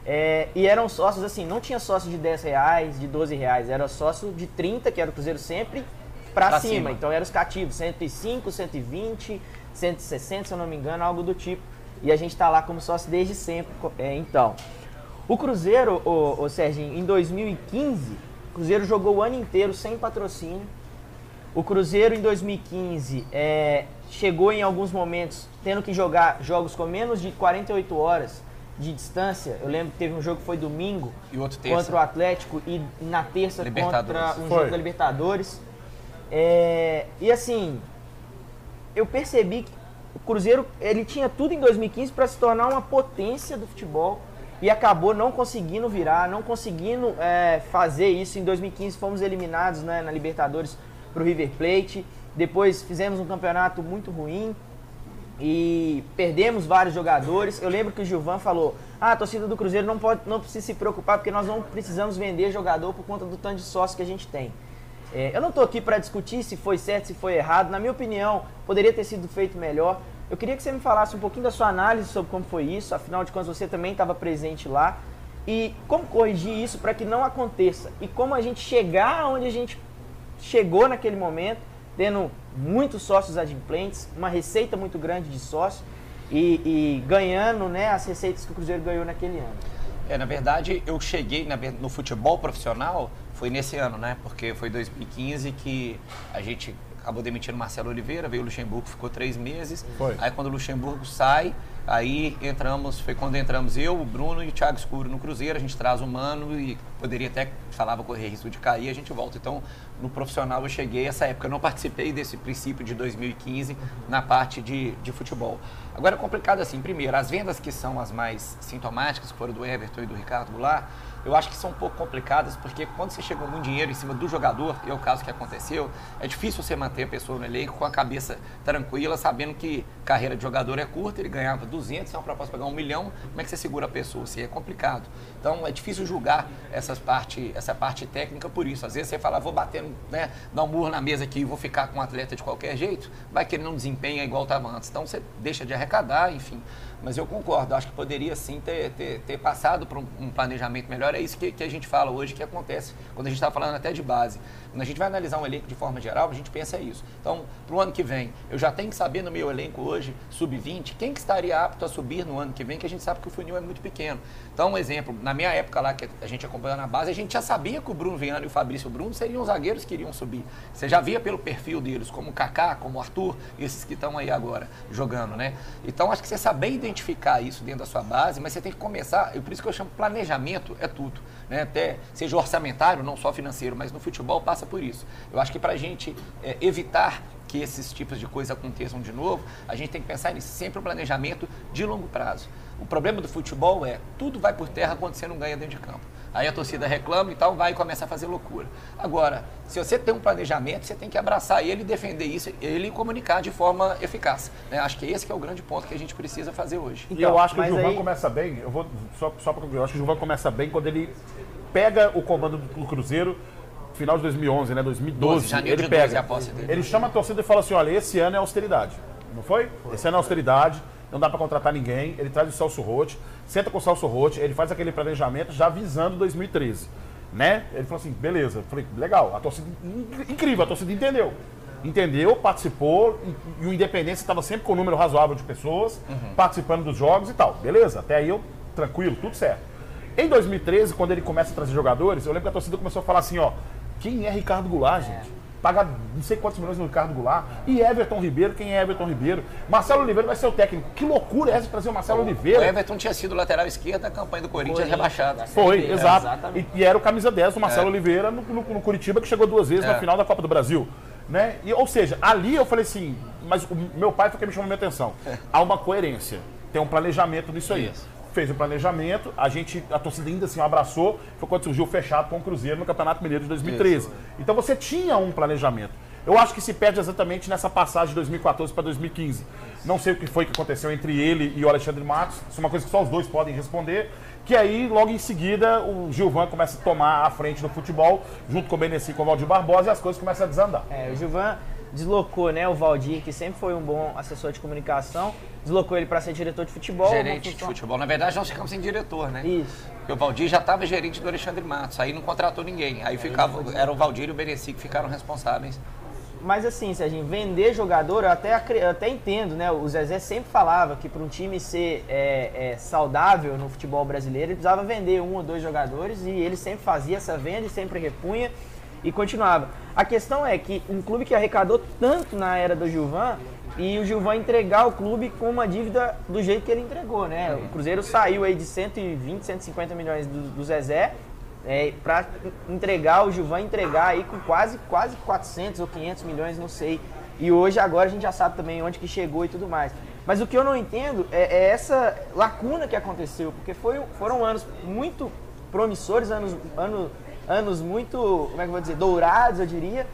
É, e eram sócios, assim, não tinha sócio de 10 reais, de 12 reais, era sócio de 30, que era o Cruzeiro sempre pra, Pra cima. cima. Então eram os cativos, 105, 120, 160, se eu não me engano, algo do tipo. E a gente tá lá como sócio desde sempre. é, então, o Cruzeiro, o, o Serginho, em 2015, o Cruzeiro jogou o ano inteiro sem patrocínio. O Cruzeiro em 2015 é, chegou em alguns momentos tendo que jogar jogos com menos de 48 horas de distância. Eu lembro que teve um jogo que foi domingo E outro terça. contra o Atlético e na terça contra um Foi. jogo da Libertadores. É, e assim, eu percebi que o Cruzeiro ele tinha tudo em 2015 para se tornar uma potência do futebol e acabou não conseguindo virar, não conseguindo é, fazer isso. Em 2015 fomos eliminados né, na Libertadores para o River Plate. Depois fizemos um campeonato muito ruim e perdemos vários jogadores. Eu lembro que o Gilvan falou: "Ah, a torcida do Cruzeiro não pode, não precisa se preocupar porque nós não precisamos vender jogador por conta do tanto de sócio que a gente tem". É, eu não estou aqui para discutir se foi certo, se foi errado. Na minha opinião, poderia ter sido feito melhor. Eu queria que você me falasse um pouquinho da sua análise sobre como foi isso. Afinal de contas, você também estava presente lá. E como corrigir isso para que não aconteça. E como a gente chegar onde a gente chegou naquele momento, tendo muitos sócios adimplentes, uma receita muito grande de sócios e, e ganhando né, as receitas que o Cruzeiro ganhou naquele ano. É, na verdade, eu cheguei na no futebol profissional, foi nesse ano, né? Porque foi 2015 que a gente acabou demitindo o Marcelo Oliveira, veio o Luxemburgo, ficou três meses. Foi. Aí quando o Luxemburgo sai, aí entramos, foi quando entramos eu, o Bruno e o Thiago Escuro no Cruzeiro, a gente traz o Mano e poderia até, falava correr risco de cair, a gente volta. Então, no profissional eu cheguei, essa época eu não participei desse princípio de 2015 na parte de, de futebol. Agora é complicado assim, primeiro, as vendas que são as mais sintomáticas, que foram do Everton e do Ricardo Goulart, eu acho que são um pouco complicadas, porque quando você chega muito dinheiro em cima do jogador, e é o caso que aconteceu, é difícil você manter a pessoa no elenco com a cabeça tranquila, sabendo que carreira de jogador é curta, ele ganhava 200, é uma proposta para ganhar um milhão, como é que você segura a pessoa? Assim, é complicado. Então é difícil julgar essas parte, essa parte técnica por isso. Às vezes você fala, vou bater, né, dar um murro na mesa aqui e vou ficar com o atleta de qualquer jeito, vai que ele não desempenha igual estava antes. Então você deixa de arrecadar, enfim. Mas eu concordo, acho que poderia sim ter, ter, ter passado um, um planejamento melhor. É isso que, que a gente fala hoje que acontece quando a gente está falando até de base. Quando a gente vai analisar um elenco de forma geral, a gente pensa isso. Então, para o ano que vem, eu já tenho que saber no meu elenco hoje, sub-20, quem que estaria apto a subir no ano que vem, que a gente sabe que o funil é muito pequeno. Então, um exemplo, na minha época lá, que a gente acompanhou na base, a gente já sabia que o Bruno Viana e o Fabrício Bruno seriam zagueiros que iriam subir. Você já via pelo perfil deles, como o Kaká, como o Arthur, esses que estão aí agora jogando, né? Então, acho que você saber identificar isso dentro da sua base, mas você tem que começar, e por isso que eu chamo planejamento é tudo, né? Até seja orçamentário, não só financeiro, mas no futebol passa por isso. Eu acho que para a gente é, evitar que esses tipos de coisas aconteçam de novo, a gente tem que pensar nisso, sempre um planejamento de longo prazo. O problema do futebol é, tudo vai por terra quando você não ganha dentro de campo. Aí a torcida reclama e tal, vai e começa a fazer loucura. Agora, se você tem um planejamento, você tem que abraçar ele, defender isso, ele e comunicar de forma eficaz. né? Acho que esse que é o grande ponto que a gente precisa fazer hoje. E eu acho que o Gilvan aí- começa bem, eu vou só, só para concluir, eu acho que o Gilvan começa bem quando ele pega o comando do Cruzeiro final de 2011, né, 2012, 12, janeiro ele de 12 pega. é a posse dele. Ele chama a torcida e fala assim, olha, esse ano é austeridade. Não foi? Esse ano é austeridade, não dá para contratar ninguém. Ele traz o Celso Rotti, senta com o Celso Rotti, ele faz aquele planejamento já visando 2013, né? Ele falou assim, beleza. Eu falei, legal, a torcida in- incrível, a torcida entendeu. Entendeu, participou, e, o Independência estava sempre com um número razoável de pessoas participando dos jogos e tal. Beleza, até aí eu tranquilo, tudo certo. Em 2013, quando ele começa a trazer jogadores, eu lembro que a torcida começou a falar assim, ó, quem é Ricardo Goulart, gente? Paga não sei quantos milhões no Ricardo Goulart. E Everton Ribeiro, quem é Everton Ribeiro? Marcelo Oliveira vai ser o técnico. Que loucura é essa de trazer o Marcelo O Oliveira? Everton tinha sido lateral esquerdo da campanha do Corinthians, rebaixado. Foi, É, exato. E, e era o camisa 10 do Marcelo É. Oliveira no, no, no Curitiba, que chegou duas vezes É. na final da Copa do Brasil. Né? E, ou seja, ali eu falei assim, mas o meu pai foi quem me chamou a minha atenção. Há uma coerência, tem um planejamento nisso aí. Isso. Fez o planejamento, a gente, a torcida ainda assim abraçou, foi quando surgiu o fechado com o Cruzeiro no Campeonato Mineiro de 2013. Então você tinha um planejamento. Eu acho que se perde exatamente nessa passagem de 2014 para 2015. Não sei o que foi que aconteceu entre ele e o Alexandre Matos. Isso é uma coisa que só os dois podem responder. Que aí, logo em seguida, o Gilvan começa a tomar a frente do futebol, junto com o Benessi e com o Valdir Barbosa, e as coisas começam a desandar. É, o Gilvan deslocou, né, o Valdir, que sempre foi um bom assessor de comunicação, deslocou ele para ser diretor de futebol. Gerente de futebol. Na verdade, nós ficamos sem diretor, né? Isso. Porque o Valdir já estava gerente do Alexandre Matos, aí não contratou ninguém. Aí ficava, era o Valdir e o Beneci que ficaram responsáveis. Mas assim, se a gente vender jogador, eu até, eu até entendo, né? O Zezé sempre falava que para um time ser é, é, saudável no futebol brasileiro, ele precisava vender um ou dois jogadores e ele sempre fazia essa venda e sempre repunha e continuava. A questão é que um clube que arrecadou tanto na era do Gilvan e o Gilvan entregar o clube com uma dívida do jeito que ele entregou, né? O Cruzeiro saiu aí de 120, 150 milhões do, do Zezé é, para entregar, o Gilvan entregar aí com quase, quase 400 ou 500 milhões, não sei. E hoje, agora, a gente já sabe também onde que chegou e tudo mais. Mas o que eu não entendo é, é essa lacuna que aconteceu, porque foi, foram anos muito promissores, anos, anos, anos muito, como é que eu vou dizer, dourados, eu diria.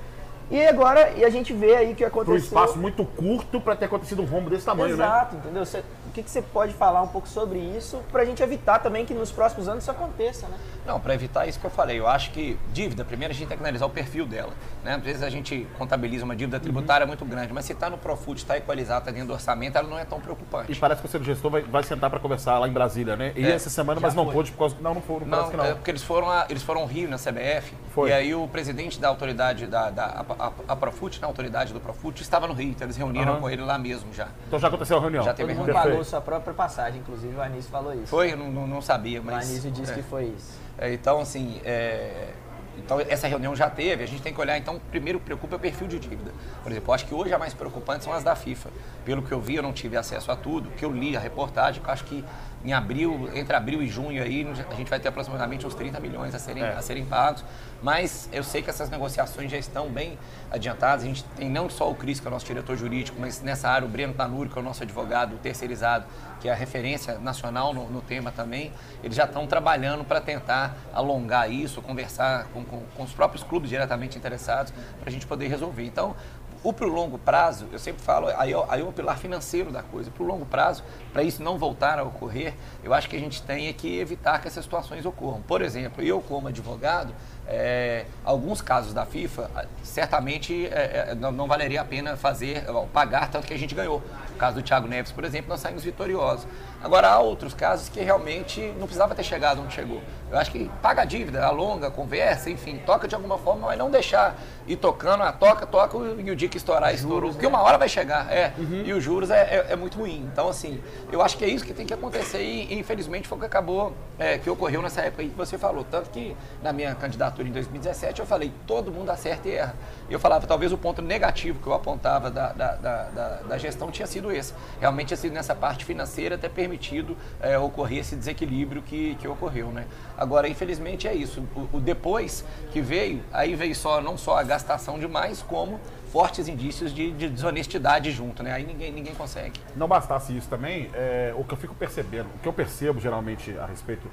E agora, e a gente vê aí o que Por um aconteceu. espaço muito curto para ter acontecido um rombo desse tamanho, né? Exato, entendeu? Você O que, que você pode falar um pouco sobre isso para a gente evitar também que nos próximos anos isso aconteça, né? Não, para evitar isso que eu falei, eu acho que dívida, primeiro a gente tem que analisar o perfil dela. Né? Às vezes a gente contabiliza uma dívida tributária muito grande, mas se está no Profut, está equalizado, está dentro do orçamento, ela não é tão E preocupante. parece que o seu gestor vai, vai sentar para conversar lá em Brasília, né? E É, essa semana, mas não foi. pôde por causa. Não, não foram, parece Não, que não. é porque eles foram, a, eles foram ao Rio na CBF Foi. e aí o presidente da autoridade, da, da a, a, a Profut, na autoridade do Profut, estava no Rio, então eles reuniram Aham. com ele lá mesmo já. Então já aconteceu a reunião. Já teve Perfeito. Pagou sua própria passagem, inclusive o Anísio falou isso. Foi, eu não, não, não sabia, O mas... Anísio disse é. que foi isso. É, Então, assim, é, então essa reunião já teve, a gente tem que olhar, então, primeiro preocupa é o perfil de dívida. Por exemplo, eu acho que hoje a mais preocupante são as da FIFA. Pelo que eu vi, eu não tive acesso a tudo, que eu li a reportagem, que eu acho que em abril, entre abril e junho aí, a gente vai ter aproximadamente uns 30 milhões a serem, É. a serem pagos. Mas eu sei que essas negociações já estão bem adiantadas. A gente tem não só o Cris, que é o nosso diretor jurídico, mas nessa área o Breno Tanuri, que é o nosso advogado terceirizado, que é a referência nacional no, no tema também. Eles já estão trabalhando para tentar alongar isso, conversar com, com- com os próprios clubes diretamente interessados, para a gente poder resolver. Então, o pro longo prazo, eu sempre falo, aí, aí é o pilar financeiro da coisa. Pro longo prazo, para isso não voltar a ocorrer, eu acho que a gente tem é que evitar que essas situações ocorram. Por exemplo, eu como advogado, é, alguns casos da FIFA, certamente é, é, não, não valeria a pena fazer, pagar tanto que a gente ganhou. No caso do Thiago Neves, por exemplo, nós saímos vitoriosos. Agora, há outros casos que realmente não precisava ter chegado onde chegou. Eu acho que paga a dívida, alonga, conversa, enfim, toca de alguma forma, mas não deixar ir tocando, ah, toca, toca, e o dia que estourar, estourou. Porque uma hora vai chegar, é. E os juros é, é- é muito ruim. Então, assim, eu acho que é isso que tem que acontecer e, infelizmente, foi o que acabou, é, que ocorreu nessa época aí que você falou. Tanto que na minha candidatura em 2017 eu falei, todo mundo acerta e erra. Eu falava, talvez o ponto negativo que eu apontava da, da, da, da- da gestão tinha sido esse. Realmente tinha sido nessa parte financeira ter permitido é, ocorrer esse desequilíbrio que, que ocorreu, né? Agora, infelizmente, é isso. O, o depois que veio, aí veio só não só a gastação demais, como fortes indícios de, de desonestidade junto, né? Aí ninguém, ninguém consegue. Não bastasse isso também, é, o que eu fico percebendo, o que eu percebo geralmente a respeito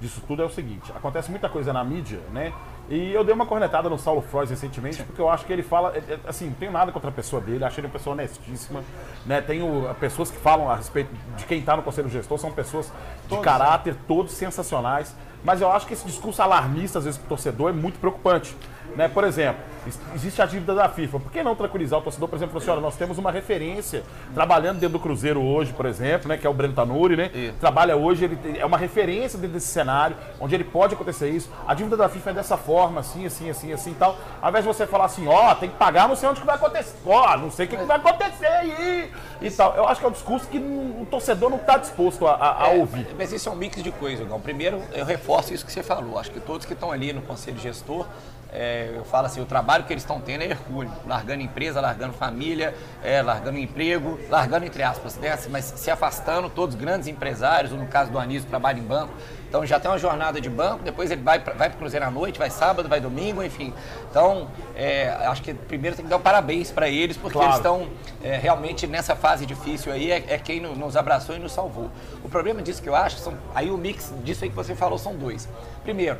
disso tudo é o seguinte: acontece muita coisa na mídia, né? E eu dei uma cornetada no Saulo Frois recentemente, porque eu acho que ele fala, assim, não tenho nada contra a pessoa dele, acho ele uma pessoa honestíssima, né? Tenho uh, pessoas que falam a respeito de quem está no conselho gestor, são pessoas de caráter, todos sensacionais, mas eu acho que esse discurso alarmista, às vezes, pro torcedor é muito preocupante. Né? Por exemplo, ex- existe a dívida da FIFA. Por que não tranquilizar o torcedor? Por exemplo, assim, olha, nós temos uma referência trabalhando dentro do Cruzeiro hoje, por exemplo, né? Que é o Breno Tanuri, né? Isso. Trabalha hoje, ele é uma referência dentro desse cenário, onde ele pode acontecer isso. A dívida da FIFA é dessa forma, assim, assim, assim, assim e tal. Ao invés de você falar assim, ó, tem que pagar, não sei onde que vai acontecer. Ó, não sei o que, que vai acontecer aí. E tal. Eu acho que é um discurso que não- o torcedor não está disposto a, a- a É, ouvir. Mas isso é um mix de coisas, Gão. Primeiro, eu reforço isso que você falou. Acho que todos que estão ali no conselho gestor, é, eu falo assim, o trabalho que eles estão tendo é hercúleo. Largando empresa, largando família, é, largando emprego, largando entre aspas, né? mas se afastando, todos grandes empresários, ou no caso do Anísio, trabalha em banco. Então já tem uma jornada de banco, depois ele vai para vai o Cruzeiro à noite, vai sábado, vai domingo, enfim. Então, é, acho que primeiro tem que dar um parabéns para eles, porque Claro. eles estão é, realmente nessa fase difícil aí, é, é quem no- nos abraçou e nos salvou. O problema disso que eu acho, são, aí o mix disso aí que você falou são dois. Primeiro,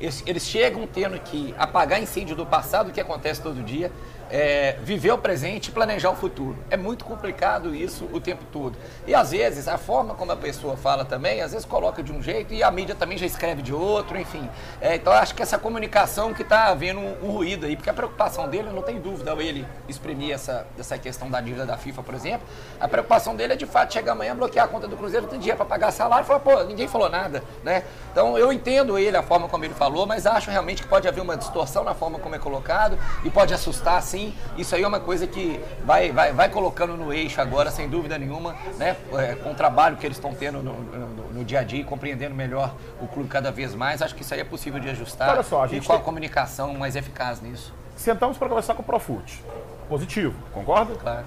eles, eles chegam tendo que apagar incêndio do passado, que acontece todo dia, é, viver o presente e planejar o futuro. É muito complicado isso o tempo todo. E às vezes, a forma como a pessoa fala também, às vezes coloca de um jeito e a mídia também já escreve de outro, enfim. É, então, acho que essa comunicação que está havendo um, um ruído aí, porque a preocupação dele, não tem dúvida, ele exprimir essa, essa questão da dívida da FIFA, por exemplo, a preocupação dele é de fato chegar amanhã, bloquear a conta do Cruzeiro, tem dinheiro para pagar salário, falar, pô, ninguém falou nada, né? Então, eu entendo ele, a forma como ele falou, mas acho realmente que pode haver uma distorção na forma como é colocado e pode assustar, sim. Isso aí é uma coisa que vai, vai, vai colocando no eixo agora, sem dúvida nenhuma, né? É, com o trabalho que eles estão tendo no, no- no dia a dia, e compreendendo melhor o clube cada vez mais, acho que isso aí é possível de ajustar Olha só, a e gente com a tem- comunicação mais eficaz nisso. Sentamos para conversar com o Profute. Positivo, concorda? Claro,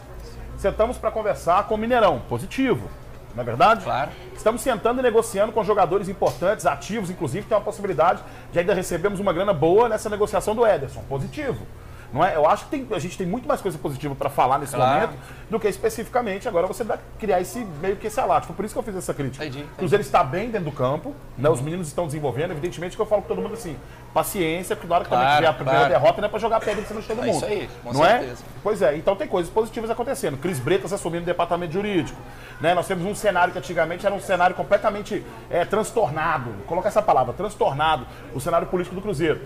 Sentamos para conversar com o Mineirão. Positivo, não é verdade? claro. Estamos sentando e negociando com jogadores importantes, ativos, inclusive, tem uma possibilidade de ainda recebermos uma grana boa nessa negociação do Ederson. Positivo. Não é? Eu acho que tem- a gente tem muito mais coisa positiva para falar nesse Claro. momento do que especificamente agora você dá, criar esse meio que esse alático. Foi por isso que eu fiz essa crítica. Entendi, entendi. O Cruzeiro está bem dentro do campo, né? os meninos estão desenvolvendo. Evidentemente que eu falo com todo mundo assim, paciência, porque na hora que também Claro, tiver a primeira claro. derrota não é para jogar pedra em cima de todo É mundo. isso aí, com não certeza. é? Pois é, então tem coisas positivas acontecendo. Cris Bretas assumindo o departamento jurídico. Né? Nós temos um cenário que antigamente era um cenário completamente é, transtornado. Vou colocar essa palavra, transtornado, o cenário político do Cruzeiro.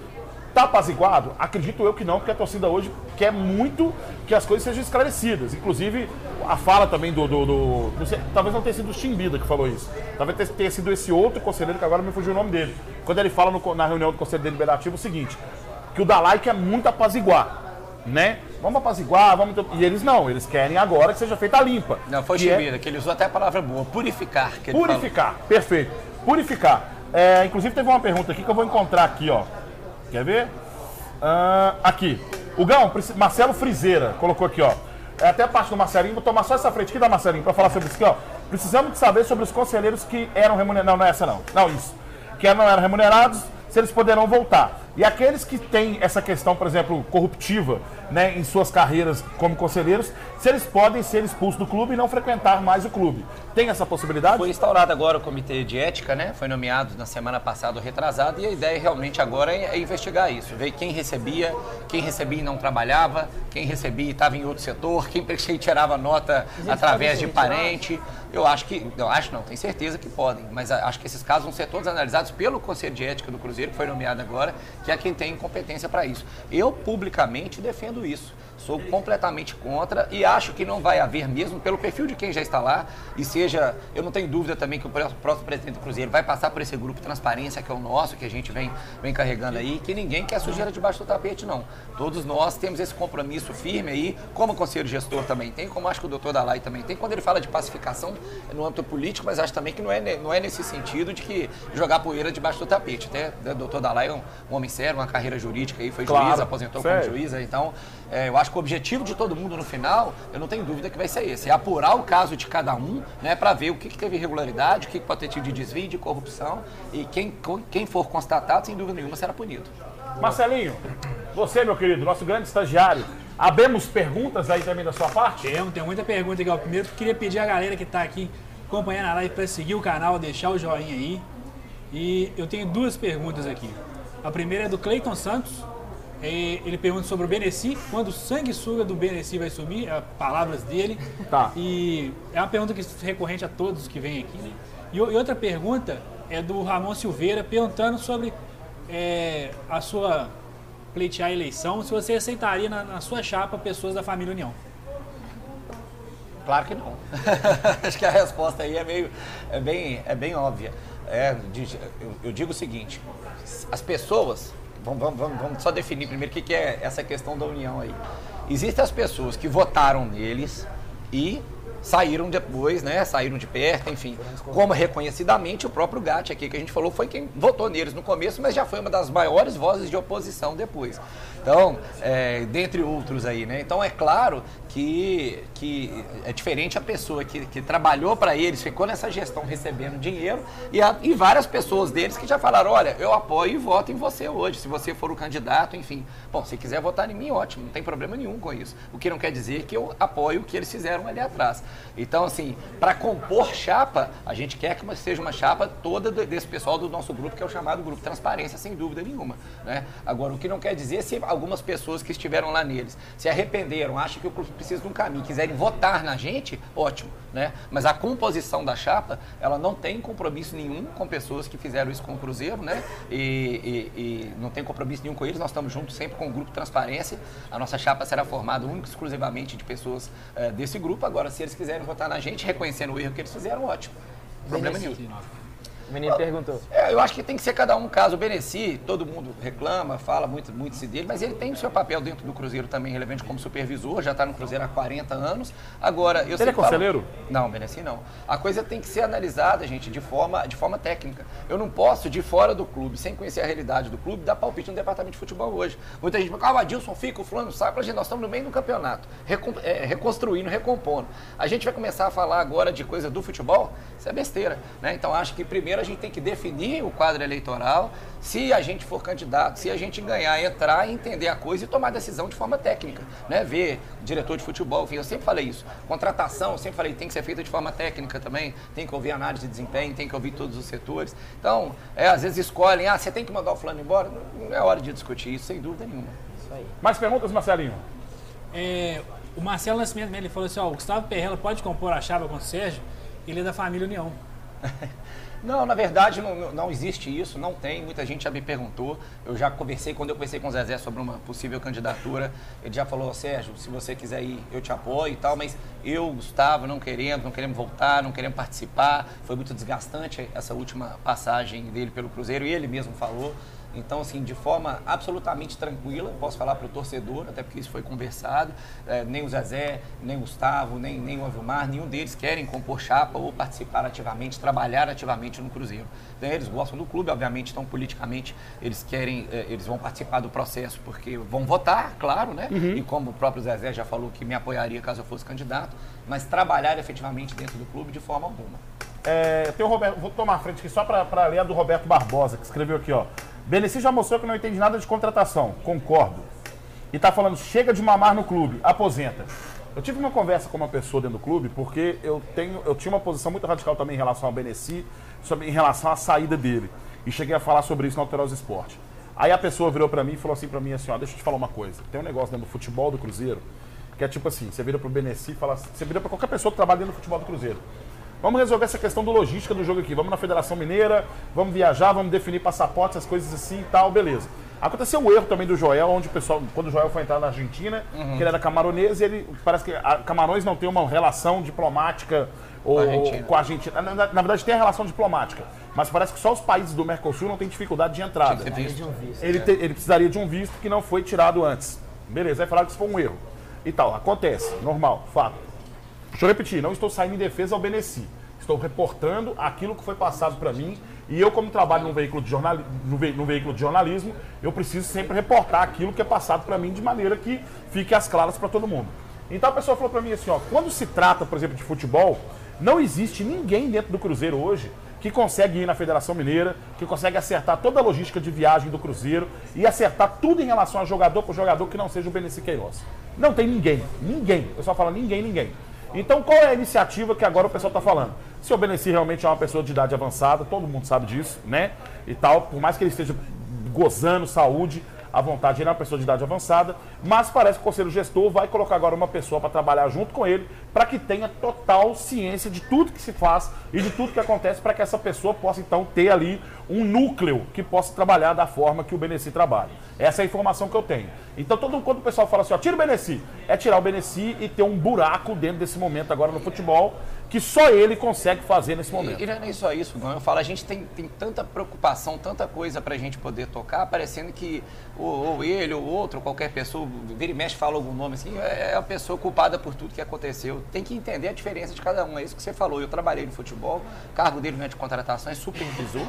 Tá apaziguado? Acredito eu que não, porque a torcida hoje quer muito que as coisas sejam esclarecidas. Inclusive, a fala também do. do- do- não sei, talvez não tenha sido o Chimbida que falou isso. Talvez tenha- sido esse outro conselheiro que agora me fugiu o nome dele. Quando ele fala no- na reunião do Conselho Deliberativo o seguinte: que o Dalai quer muito apaziguar. Né? Vamos apaziguar, vamos. E eles não, eles querem agora que seja feita a limpa. Não, foi que é- que ele usou até a palavra boa, purificar. Purificar, perfeito. Purificar. É, inclusive teve uma pergunta aqui que eu vou encontrar aqui, ó. Quer ver? Ah, aqui. O Gão, Marcelo Frizeira colocou aqui, ó. É até a parte do Marcelinho, vou tomar só essa frente aqui da Marcelinho pra falar sobre isso aqui, ó. Precisamos de saber sobre os conselheiros que eram remunerados. Não, não é essa não. Não, isso. Que não eram remunerados, se eles poderão voltar. E aqueles que têm essa questão, por exemplo, corruptiva, né, em suas carreiras como conselheiros, se eles podem ser expulsos do clube e não frequentar mais o clube. Tem essa possibilidade? Foi instaurado agora o comitê de ética, né? Foi nomeado na semana passada ou retrasada, e a ideia realmente agora é, é investigar isso. Ver quem recebia, quem recebia e não trabalhava, quem recebia e estava em outro setor, quem quem tirava nota através de parente. Eu acho que, eu acho não, tenho certeza que podem, mas acho que esses casos vão ser todos analisados pelo Conselho de Ética do Cruzeiro, que foi nomeado agora, que é quem tem competência para isso. Eu publicamente defendo isso. Sou completamente contra e acho que não vai haver mesmo, pelo perfil de quem já está lá, e seja, eu não tenho dúvida também que o pró- próximo presidente do Cruzeiro vai passar por esse grupo Transparência, que é o nosso, que a gente vem, vem carregando aí, que ninguém quer sujeira debaixo do tapete, não. Todos nós temos esse compromisso firme aí, como o conselho gestor também tem, como acho que o doutor Dalai também tem, quando ele fala de pacificação é no âmbito político, mas acho também que não é, não é nesse sentido de que jogar poeira debaixo do tapete. Até né, o doutor Dalai é um, um homem sério, uma carreira jurídica aí, foi Claro, juiz, aposentou sério. como juiz juíza. Então, é, eu acho que o objetivo de todo mundo no final, eu não tenho dúvida que vai ser esse: é apurar o caso de cada um, né, para ver o que, que teve irregularidade, o que, que pode ter tido de desvio, de corrupção. E quem, quem for constatado, sem dúvida nenhuma, será punido. Marcelinho, você, meu querido, nosso grande estagiário, abemos perguntas aí também da sua parte? Tem, tem muita pergunta aqui. Primeiro, eu queria pedir a galera que está aqui acompanhando a live para seguir o canal, deixar o joinha aí. E eu tenho duas perguntas aqui. A primeira é do Cleiton Santos. É, Ele pergunta sobre o Beneci, quando o sanguessuga do Beneci vai sumir, é, palavras dele. Tá. E é uma pergunta que é recorrente a todos que vêm aqui. Né? E, e outra pergunta é do Ramon Silveira, perguntando sobre é, a sua pleitear a eleição, se você aceitaria na, na sua chapa pessoas da família União. Claro que não. Acho que a resposta aí é meio, é bem, é bem óbvia. É, eu digo o seguinte: as pessoas, vamos, vamos- vamos- vamos só definir primeiro o que, é essa questão da união aí. Existem as pessoas que votaram neles e saíram depois, né? Saíram de perto, enfim. Como reconhecidamente o próprio Gatti aqui que a gente falou foi quem votou neles no começo, mas já foi uma das maiores vozes de oposição depois. Então, é, dentre outros aí, né? Então é claro que, que é diferente a pessoa que, que trabalhou para eles, ficou nessa gestão recebendo dinheiro, e, a- e várias pessoas deles que já falaram, olha, eu apoio e voto em você hoje, se você for o candidato, enfim. Bom, se quiser votar em mim, ótimo, não tem problema nenhum com isso. O que não quer dizer que eu apoio o que eles fizeram ali atrás. Então, assim, para compor chapa, a gente quer que seja uma chapa toda desse pessoal do nosso grupo, que é o chamado Grupo Transparência, sem dúvida nenhuma. Né? Agora, o que não quer dizer se algumas pessoas que estiveram lá neles se arrependeram, acham que o clube precisa de um caminho, quiserem votar na gente, ótimo. Né? Mas a composição da chapa, ela não tem compromisso nenhum com pessoas que fizeram isso com o Cruzeiro, né? E, e- e não tem compromisso nenhum com eles, nós estamos juntos sempre com o Grupo Transparência. A nossa chapa será formada única e exclusivamente de pessoas eh, desse grupo. Agora, se eles quiserem votar na gente, reconhecendo o erro que eles fizeram, ótimo. Problema nenhum. O menino perguntou. É, eu acho que tem que ser cada um caso. O Beneci, todo mundo reclama, fala muito, muito se dele, mas ele tem o seu papel dentro do Cruzeiro também relevante como supervisor, já está no Cruzeiro há 40 anos. Agora, eu Ele é conselheiro? Falo, não, Beneci não. A coisa tem que ser analisada, gente, de forma, de forma técnica. Eu não posso, de fora do clube, sem conhecer a realidade do clube, dar palpite no departamento de futebol hoje. Muita gente fala, ah, o Adilson fica, o fulano sai. Fala, gente, nós estamos no meio do campeonato, recom- é, reconstruindo, recompondo. A gente vai começar a falar agora de coisa do futebol? Isso é besteira. Né? Então, acho que, primeiro, a gente tem que definir o quadro eleitoral, se a gente for candidato, se a gente ganhar, entrar, entender a coisa e tomar decisão de forma técnica, né? Ver diretor de futebol, enfim, eu sempre falei isso. Contratação, eu sempre falei, tem que ser feita de forma técnica também, tem que ouvir análise de desempenho, tem que ouvir todos os setores. Então, é, às vezes escolhem, ah, você tem que mandar o fulano embora, não é hora de discutir isso, sem dúvida nenhuma. Mais perguntas, Marcelinho? É, o Marcelo Nascimento, ele falou assim, ó, o Gustavo Perrella pode compor a chapa com o Sérgio? Ele é da família União. Não, na verdade não, não- existe isso, não tem. Muita gente já me perguntou. Eu já conversei, quando eu conversei com o Zezé sobre uma possível candidatura, ele já falou, Sérgio, se você quiser ir, eu te apoio e tal, mas eu, Gustavo, não queremos, não queremos voltar, não queremos participar. Foi muito desgastante essa última passagem dele pelo Cruzeiro e ele mesmo falou. Então, assim, de forma absolutamente tranquila, posso falar para o torcedor, até porque isso foi conversado, eh, nem o Zezé, nem o Gustavo, nem, nem o Avilmar, nenhum deles querem compor chapa ou participar ativamente, trabalhar ativamente no Cruzeiro. Então, eles gostam do clube, obviamente, então politicamente eles querem, eh, eles vão participar do processo, porque vão votar, claro, né? E como o próprio Zezé já falou que me apoiaria caso eu fosse candidato, mas trabalhar efetivamente dentro do clube de forma alguma. É, tem o Roberto, vou tomar a frente aqui só para ler a do Roberto Barbosa, que escreveu aqui, ó. Benessi já mostrou que não entende nada de contratação. Concordo. E tá falando, chega de mamar no clube, aposenta. Eu tive uma conversa com uma pessoa dentro do clube, porque eu tenho, eu tinha uma posição muito radical também em relação ao Benessi, em relação à saída dele. E cheguei a falar sobre isso no Alterosa Esporte. Aí a pessoa virou para mim e falou assim para mim assim, ó, deixa eu te falar uma coisa. Tem um negócio dentro do futebol do Cruzeiro, que é tipo assim, você vira pro Benessi e fala, você vira para qualquer pessoa que trabalha dentro do futebol do Cruzeiro. Vamos resolver essa questão do logística do jogo aqui. Vamos na Federação Mineira, vamos viajar, vamos definir passaportes, essas coisas assim e tal, beleza. Aconteceu um erro também do Joel, onde o pessoal, quando o Joel foi entrar na Argentina, que ele era camaronês, e ele parece que a, Camarões não tem uma relação diplomática ou, Com a Argentina. com a Argentina. Na, na- na verdade tem a relação diplomática, mas parece que só os países do Mercosul não têm dificuldade de entrada. Visto. de um visto. Ele, te- ele precisaria de um visto que não foi tirado antes. Beleza, aí falaram que isso foi um erro. E tal, acontece, normal, fato. Deixa eu repetir, não estou saindo em defesa ao Benessi. Estou reportando aquilo que foi passado para mim. E eu, como trabalho num veículo, de jornali no ve- veículo de jornalismo, eu preciso sempre reportar aquilo que é passado para mim de maneira que fique às claras para todo mundo. Então a pessoa falou para mim assim, ó, quando se trata, por exemplo, de futebol, não existe ninguém dentro do Cruzeiro hoje que consegue ir na Federação Mineira, que consegue acertar toda a logística de viagem do Cruzeiro e acertar tudo em relação a jogador por jogador que não seja o Benessi Queiroz. Não tem ninguém, ninguém. Eu só falo ninguém, ninguém. Então qual é a iniciativa que agora o pessoal está falando? Se o Benessi realmente é uma pessoa de idade avançada, todo mundo sabe disso, né? E tal, por mais que ele esteja gozando saúde, à vontade, ele é uma pessoa de idade avançada, mas parece que o conselho gestor vai colocar agora uma pessoa para trabalhar junto com ele, para que tenha total ciência de tudo que se faz e de tudo que acontece, para que essa pessoa possa então ter ali um núcleo que possa trabalhar da forma que o Benessi trabalha. Essa é a informação que eu tenho. Então, todo quando o pessoal fala assim, ó, tira o Benessi, é tirar o Benessi e ter um buraco dentro desse momento agora no futebol que só ele consegue fazer nesse momento. E, e não é nem só isso, não. Eu falo, a gente tem, tem tanta preocupação, tanta coisa pra gente poder tocar, parecendo que ou, ou ele ou outro, qualquer pessoa, vira e mexe, fala algum nome assim, é a pessoa culpada por tudo que aconteceu. Tem que entender a diferença de cada um. É isso que você falou. Eu trabalhei no futebol, cargo dele não é de contratação, é supervisor.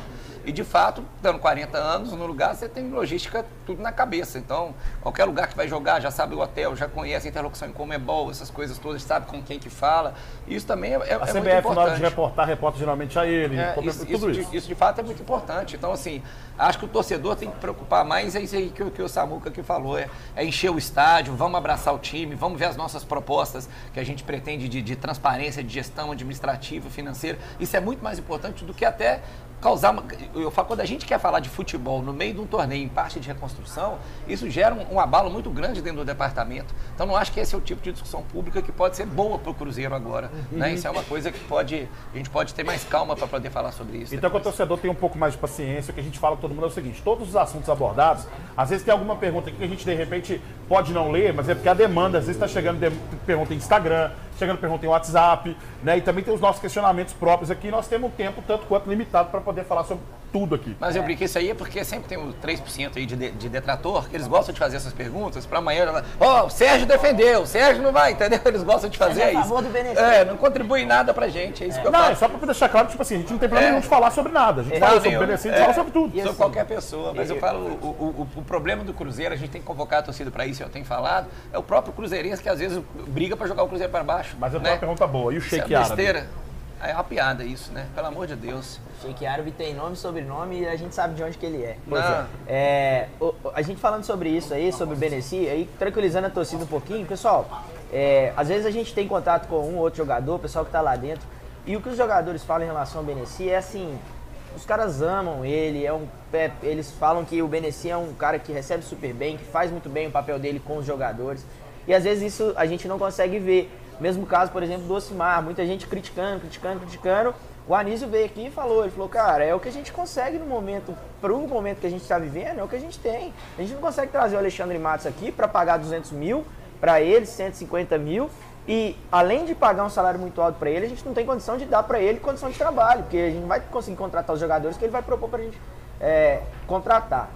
E de fato, dando 40 anos no lugar, você tem logística tudo na cabeça. Então, qualquer lugar que vai jogar, já sabe o hotel, já conhece a interlocução em como é bom, essas coisas todas, sabe com quem que fala. Isso também é, é, A é muito CBF, na hora de importante. reportar, reporta geralmente a ele, É, tudo isso, isso. isso de, isso de fato é muito importante. Então, assim, acho que o torcedor tem que preocupar mais, é isso aí que, o- que o Samuca aqui falou, é, é encher o estádio, vamos abraçar o time, vamos ver as nossas propostas que a gente pretende de, de transparência, de gestão administrativa, financeira. Isso é muito mais importante do que até causar uma, eu falo, quando a gente quer falar de futebol no meio de um torneio em parte de reconstrução, isso gera um, um abalo muito grande dentro do departamento. Então não acho que esse é o tipo de discussão pública que pode ser boa para o Cruzeiro agora. Né? Isso é uma coisa que pode, a gente pode ter mais calma para poder falar sobre isso. Então, que o torcedor tem um pouco mais de paciência, o que a gente fala todo mundo é o seguinte: todos os assuntos abordados, às vezes tem alguma pergunta aqui que a gente de repente pode não ler, mas é porque a demanda, às vezes está chegando de- pergunta em Instagram, chegando pergunta em WhatsApp, né? E também tem os nossos questionamentos próprios aqui. Nós temos um tempo tanto quanto limitado para poder falar sobre tudo aqui. Mas eu brinquei isso aí é porque sempre tem o 3% aí de, de, de detrator, que eles gostam de fazer essas perguntas para amanhã. Ó, o Sérgio defendeu, o Sérgio não vai, entendeu? Eles gostam de fazer é a isso. favor do. É, não contribui nada pra gente, é isso que eu Não, falo. é só para deixar claro tipo assim, a gente não tem problema É. nenhum de falar sobre nada. A gente É, fala sobre o nenhum. Beneficente, É. fala sobre tudo. Sobre assim, qualquer pessoa, mas eu falo, o, o, o- o problema do Cruzeiro, a gente tem que convocar a torcida para isso, eu tenho falado, é o próprio Cruzeirense que às vezes briga para jogar o Cruzeiro para baixo. Mas eu tenho né? uma pergunta boa. E o é shake árabe? besteira. É uma piada isso, né? Pelo amor de Deus. Sheik Árabe tem nome, sobrenome e a gente sabe de onde que ele é. Pois é. É, a gente falando sobre isso aí, sobre o Benessi, aí tranquilizando a torcida um pouquinho, pessoal, é, às vezes a gente tem contato com um ou outro jogador, o pessoal que tá lá dentro, e o que os jogadores falam em relação ao Benessi é assim, os caras amam ele, é um, é, eles falam que o Benessi é um cara que recebe super bem, que faz muito bem o papel dele com os jogadores, e às vezes isso a gente não consegue ver. Mesmo caso, por exemplo, do Ocimar, muita gente criticando, criticando, criticando, o Anísio veio aqui e falou, ele falou, cara, é o que a gente consegue no momento, pro momento que a gente está vivendo, é o que a gente tem. A gente não consegue trazer o Alexandre Matos aqui para pagar 200 mil, para ele 150 mil, e além de pagar um salário muito alto para ele, a gente não tem condição de dar para ele condição de trabalho, porque a gente não vai conseguir contratar os jogadores que ele vai propor para a gente é, contratar.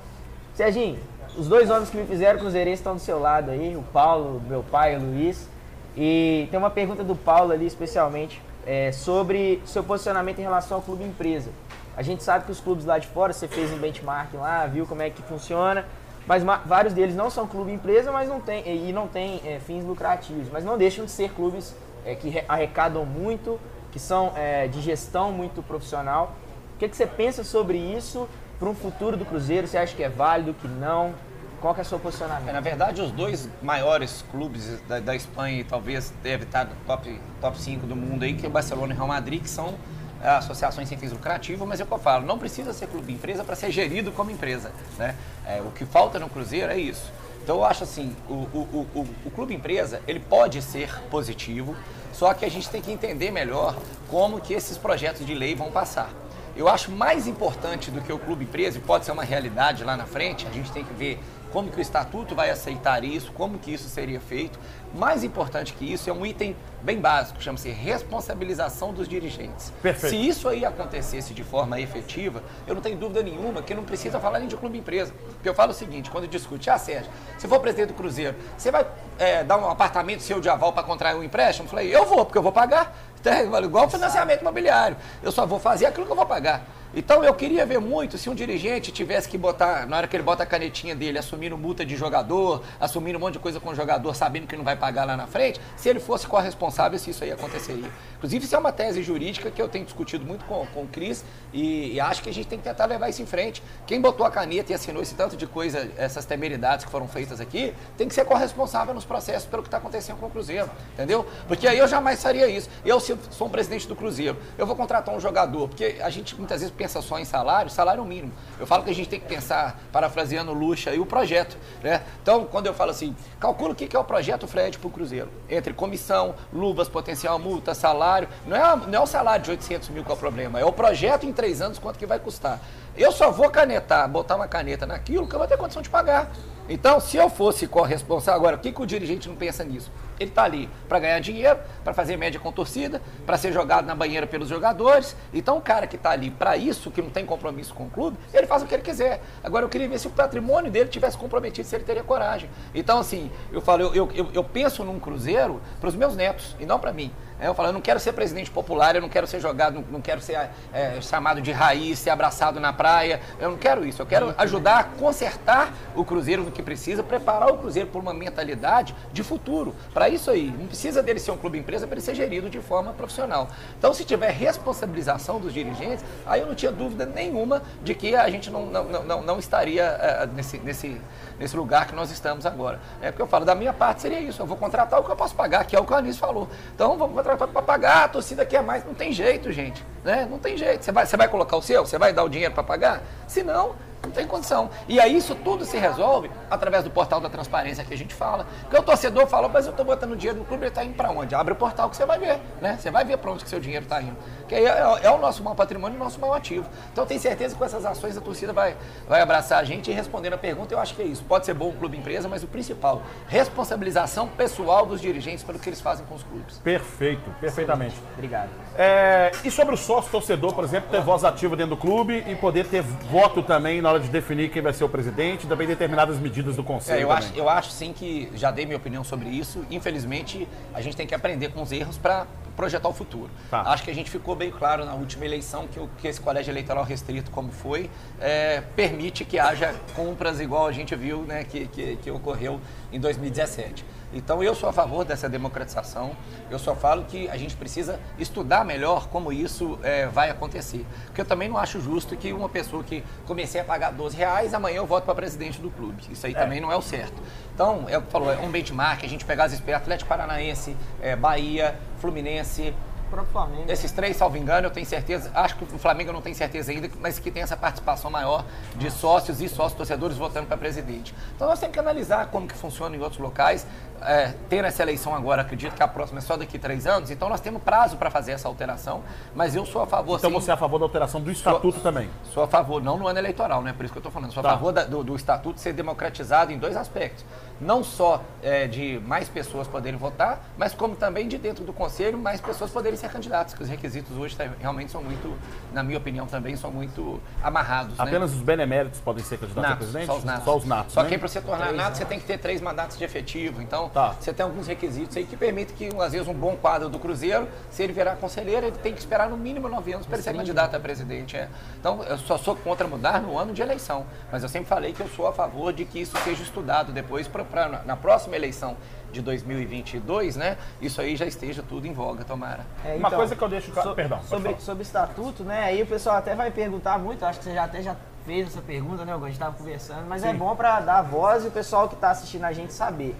Serginho, os dois homens que me fizeram cruzeirense estão do seu lado aí, o Paulo, meu pai, o Luiz. E tem uma pergunta do Paulo ali, especialmente, é, sobre seu posicionamento em relação ao clube empresa. A gente sabe que os clubes lá de fora, você fez um benchmark lá, viu como é que funciona, mas ma- vários deles não são clube empresa, mas não tem, e não tem é, fins lucrativos, mas não deixam de ser clubes é, que re- arrecadam muito, que são é, de gestão muito profissional. O que, que você pensa sobre isso para um futuro do Cruzeiro? Você acha que é válido, que não? Qual que é o seu É, posicionamento? na verdade, os dois maiores clubes da, da Espanha e talvez deve estar no top, top 5 do mundo aí, que é o Barcelona e o Real Madrid, que são é, associações sem fins lucrativos, mas é o que eu falo, não precisa ser clube empresa para ser gerido como empresa. Né? É, o que falta no Cruzeiro é isso. Então eu acho assim, o, o, o, o, o clube empresa, ele pode ser positivo, só que a gente tem que entender melhor como que esses projetos de lei vão passar. Eu acho mais importante do que o clube empresa, e pode ser uma realidade lá na frente, a gente tem que ver como que o estatuto vai aceitar isso, como que isso seria feito. Mais importante que isso é um item bem básico, chama-se responsabilização dos dirigentes. Perfeito. Se isso aí acontecesse de forma efetiva, eu não tenho dúvida nenhuma que não precisa falar nem de clube empresa. Porque eu falo o seguinte, quando discute, ah, Sérgio, se for presidente do Cruzeiro, você vai é, dar um apartamento seu de aval para contrair um empréstimo? Eu falei, eu vou, porque eu vou pagar. Então, Igual financiamento imobiliário. Eu só vou fazer aquilo que eu vou pagar. Então eu queria ver muito se um dirigente tivesse que botar, na hora que ele bota a canetinha dele, assumindo multa de jogador, assumindo um monte de coisa com o jogador, sabendo que não vai pagar lá na frente, se ele fosse corresponsável, se isso aí aconteceria. Inclusive, isso é uma tese jurídica que eu tenho discutido muito com, com o Cris e, e acho que a gente tem que tentar levar isso em frente. Quem botou a caneta e assinou esse tanto de coisa, essas temeridades que foram feitas aqui, tem que ser corresponsável nos processos pelo que está acontecendo com o Cruzeiro, entendeu? Porque aí eu jamais faria isso. Eu, se sou um presidente do Cruzeiro, eu vou contratar um jogador, porque a gente muitas vezes pensa só em salário, salário mínimo. Eu falo que a gente tem que pensar, parafraseando Lucha, aí o projeto, né? Então, quando eu falo assim, calcula o que que é o projeto Fred para o Cruzeiro. Entre comissão, luvas, potencial multa, salário. Não é, não é o salário de 800 mil que é o problema, é o projeto em três anos, quanto que vai custar. Eu só vou canetar, botar uma caneta naquilo que eu vou ter condição de pagar. Então, se eu fosse corresponsável, agora, o que, que o dirigente não pensa nisso? Ele está ali para ganhar dinheiro, para fazer média com torcida, para ser jogado na banheira pelos jogadores. Então, o cara que está ali para isso, que não tem compromisso com o clube, ele faz o que ele quiser. Agora, eu queria ver se o patrimônio dele tivesse comprometido, se ele teria coragem. Então, assim, eu falo, eu, eu, eu- penso num cruzeiro para os meus netos e não para mim. Eu falo, eu não quero ser presidente popular, eu não quero ser jogado, não, não quero ser é, chamado de raiz, ser abraçado na praia. Eu não quero isso. Eu quero ajudar a consertar o Cruzeiro no que precisa, preparar o Cruzeiro por uma mentalidade de futuro. Para isso aí, não precisa dele ser um clube empresa para ele ser gerido de forma profissional. Então, se tiver responsabilização dos dirigentes, aí eu não tinha dúvida nenhuma de que a gente não, não, não, não- não estaria é, nesse, nesse, nesse lugar que nós estamos agora. É porque eu falo, da minha parte seria isso. Eu vou contratar o que eu posso pagar, que é o que o Anísio falou. Então, vamos contratar para pagar, a torcida quer mais. Não tem jeito, gente. Né? Não tem jeito. Você vai, você vai colocar o seu? Você vai dar o dinheiro para pagar? Se não, não tem condição. E aí isso tudo se resolve através do portal da transparência que a gente fala. Porque o torcedor fala, mas eu estou botando dinheiro no clube, ele está indo para onde? Abre o portal que você vai ver, né? Você vai ver para onde que seu dinheiro está indo. Que aí é, é o nosso maior patrimônio, o nosso maior ativo. Então eu tenho certeza que com essas ações a torcida vai, vai abraçar a gente e respondendo a pergunta, eu acho que é isso. Pode ser bom o clube empresa, mas o principal, responsabilização pessoal dos dirigentes pelo que eles fazem com os clubes. Perfeito, perfeitamente. Obrigado. É, e sobre o sócio torcedor, por exemplo, ter voz ativa dentro do clube e poder ter voto também na hora de definir quem vai ser o presidente, também determinadas medidas do conselho. É, eu, também. acho, eu acho sim que já dei minha opinião sobre isso. Infelizmente, a gente tem que aprender com os erros para projetar o futuro. Tá. Acho que a gente ficou bem claro na última eleição que, o- que esse colégio eleitoral restrito, como foi, é, permite que haja compras igual a gente viu né, que, que, que ocorreu em 2017. Então eu sou a favor dessa democratização. Eu só falo que a gente precisa estudar melhor como isso é, vai acontecer. Porque eu também não acho justo que uma pessoa que comecei a pagar 12 reais, amanhã eu voto para presidente do clube. Isso aí também não é o certo. Então, é o que falou, é um benchmark, a gente pegar as espertas, Atlético Paranaense, é, Bahia, Fluminense, próprio Flamengo. esses três, salvo engano, eu tenho certeza, acho que o Flamengo não tem certeza ainda, mas que tem essa participação maior de sócios e sócios torcedores votando para presidente. Então nós temos que analisar como que funciona em outros locais. É, ter essa eleição agora, acredito que a próxima é só daqui a três anos, então nós temos prazo para fazer essa alteração, mas eu sou a favor Então sim, você é a favor da alteração do estatuto também. Sou a favor, não no ano eleitoral, né? Por isso que eu estou falando. Sou Tá. a favor da- do, do estatuto ser democratizado em dois aspectos. Não só é, de mais pessoas poderem votar, mas como também de dentro do conselho mais pessoas poderem ser candidatas, que os requisitos hoje tá- realmente são muito, na minha opinião também, são muito amarrados. né? Apenas os beneméritos podem ser candidatos a Natos, presidente? Só os natos. Só os natos, Só né? que para você tornar nato, você tem que ter três mandatos de efetivo. Então, Tá. você tem alguns requisitos aí que permitem que, às vezes, um bom quadro do Cruzeiro, se ele virar conselheiro, ele tem que esperar no mínimo nove anos para ele ser candidato a presidente. é. Então, eu só sou contra mudar no ano de eleição. Mas eu sempre falei que eu sou a favor de que isso seja estudado depois, pra, pra- na próxima eleição de 2022, né? Isso aí já esteja tudo em voga, tomara. É, Uma então, coisa que eu deixo... so- Perdão, sobre, sobre estatuto, né? Aí o pessoal até vai perguntar muito, acho que você já até já fez essa pergunta, né? A gente estava conversando, mas é Sim. bom para dar voz e o pessoal que está assistindo a gente saber.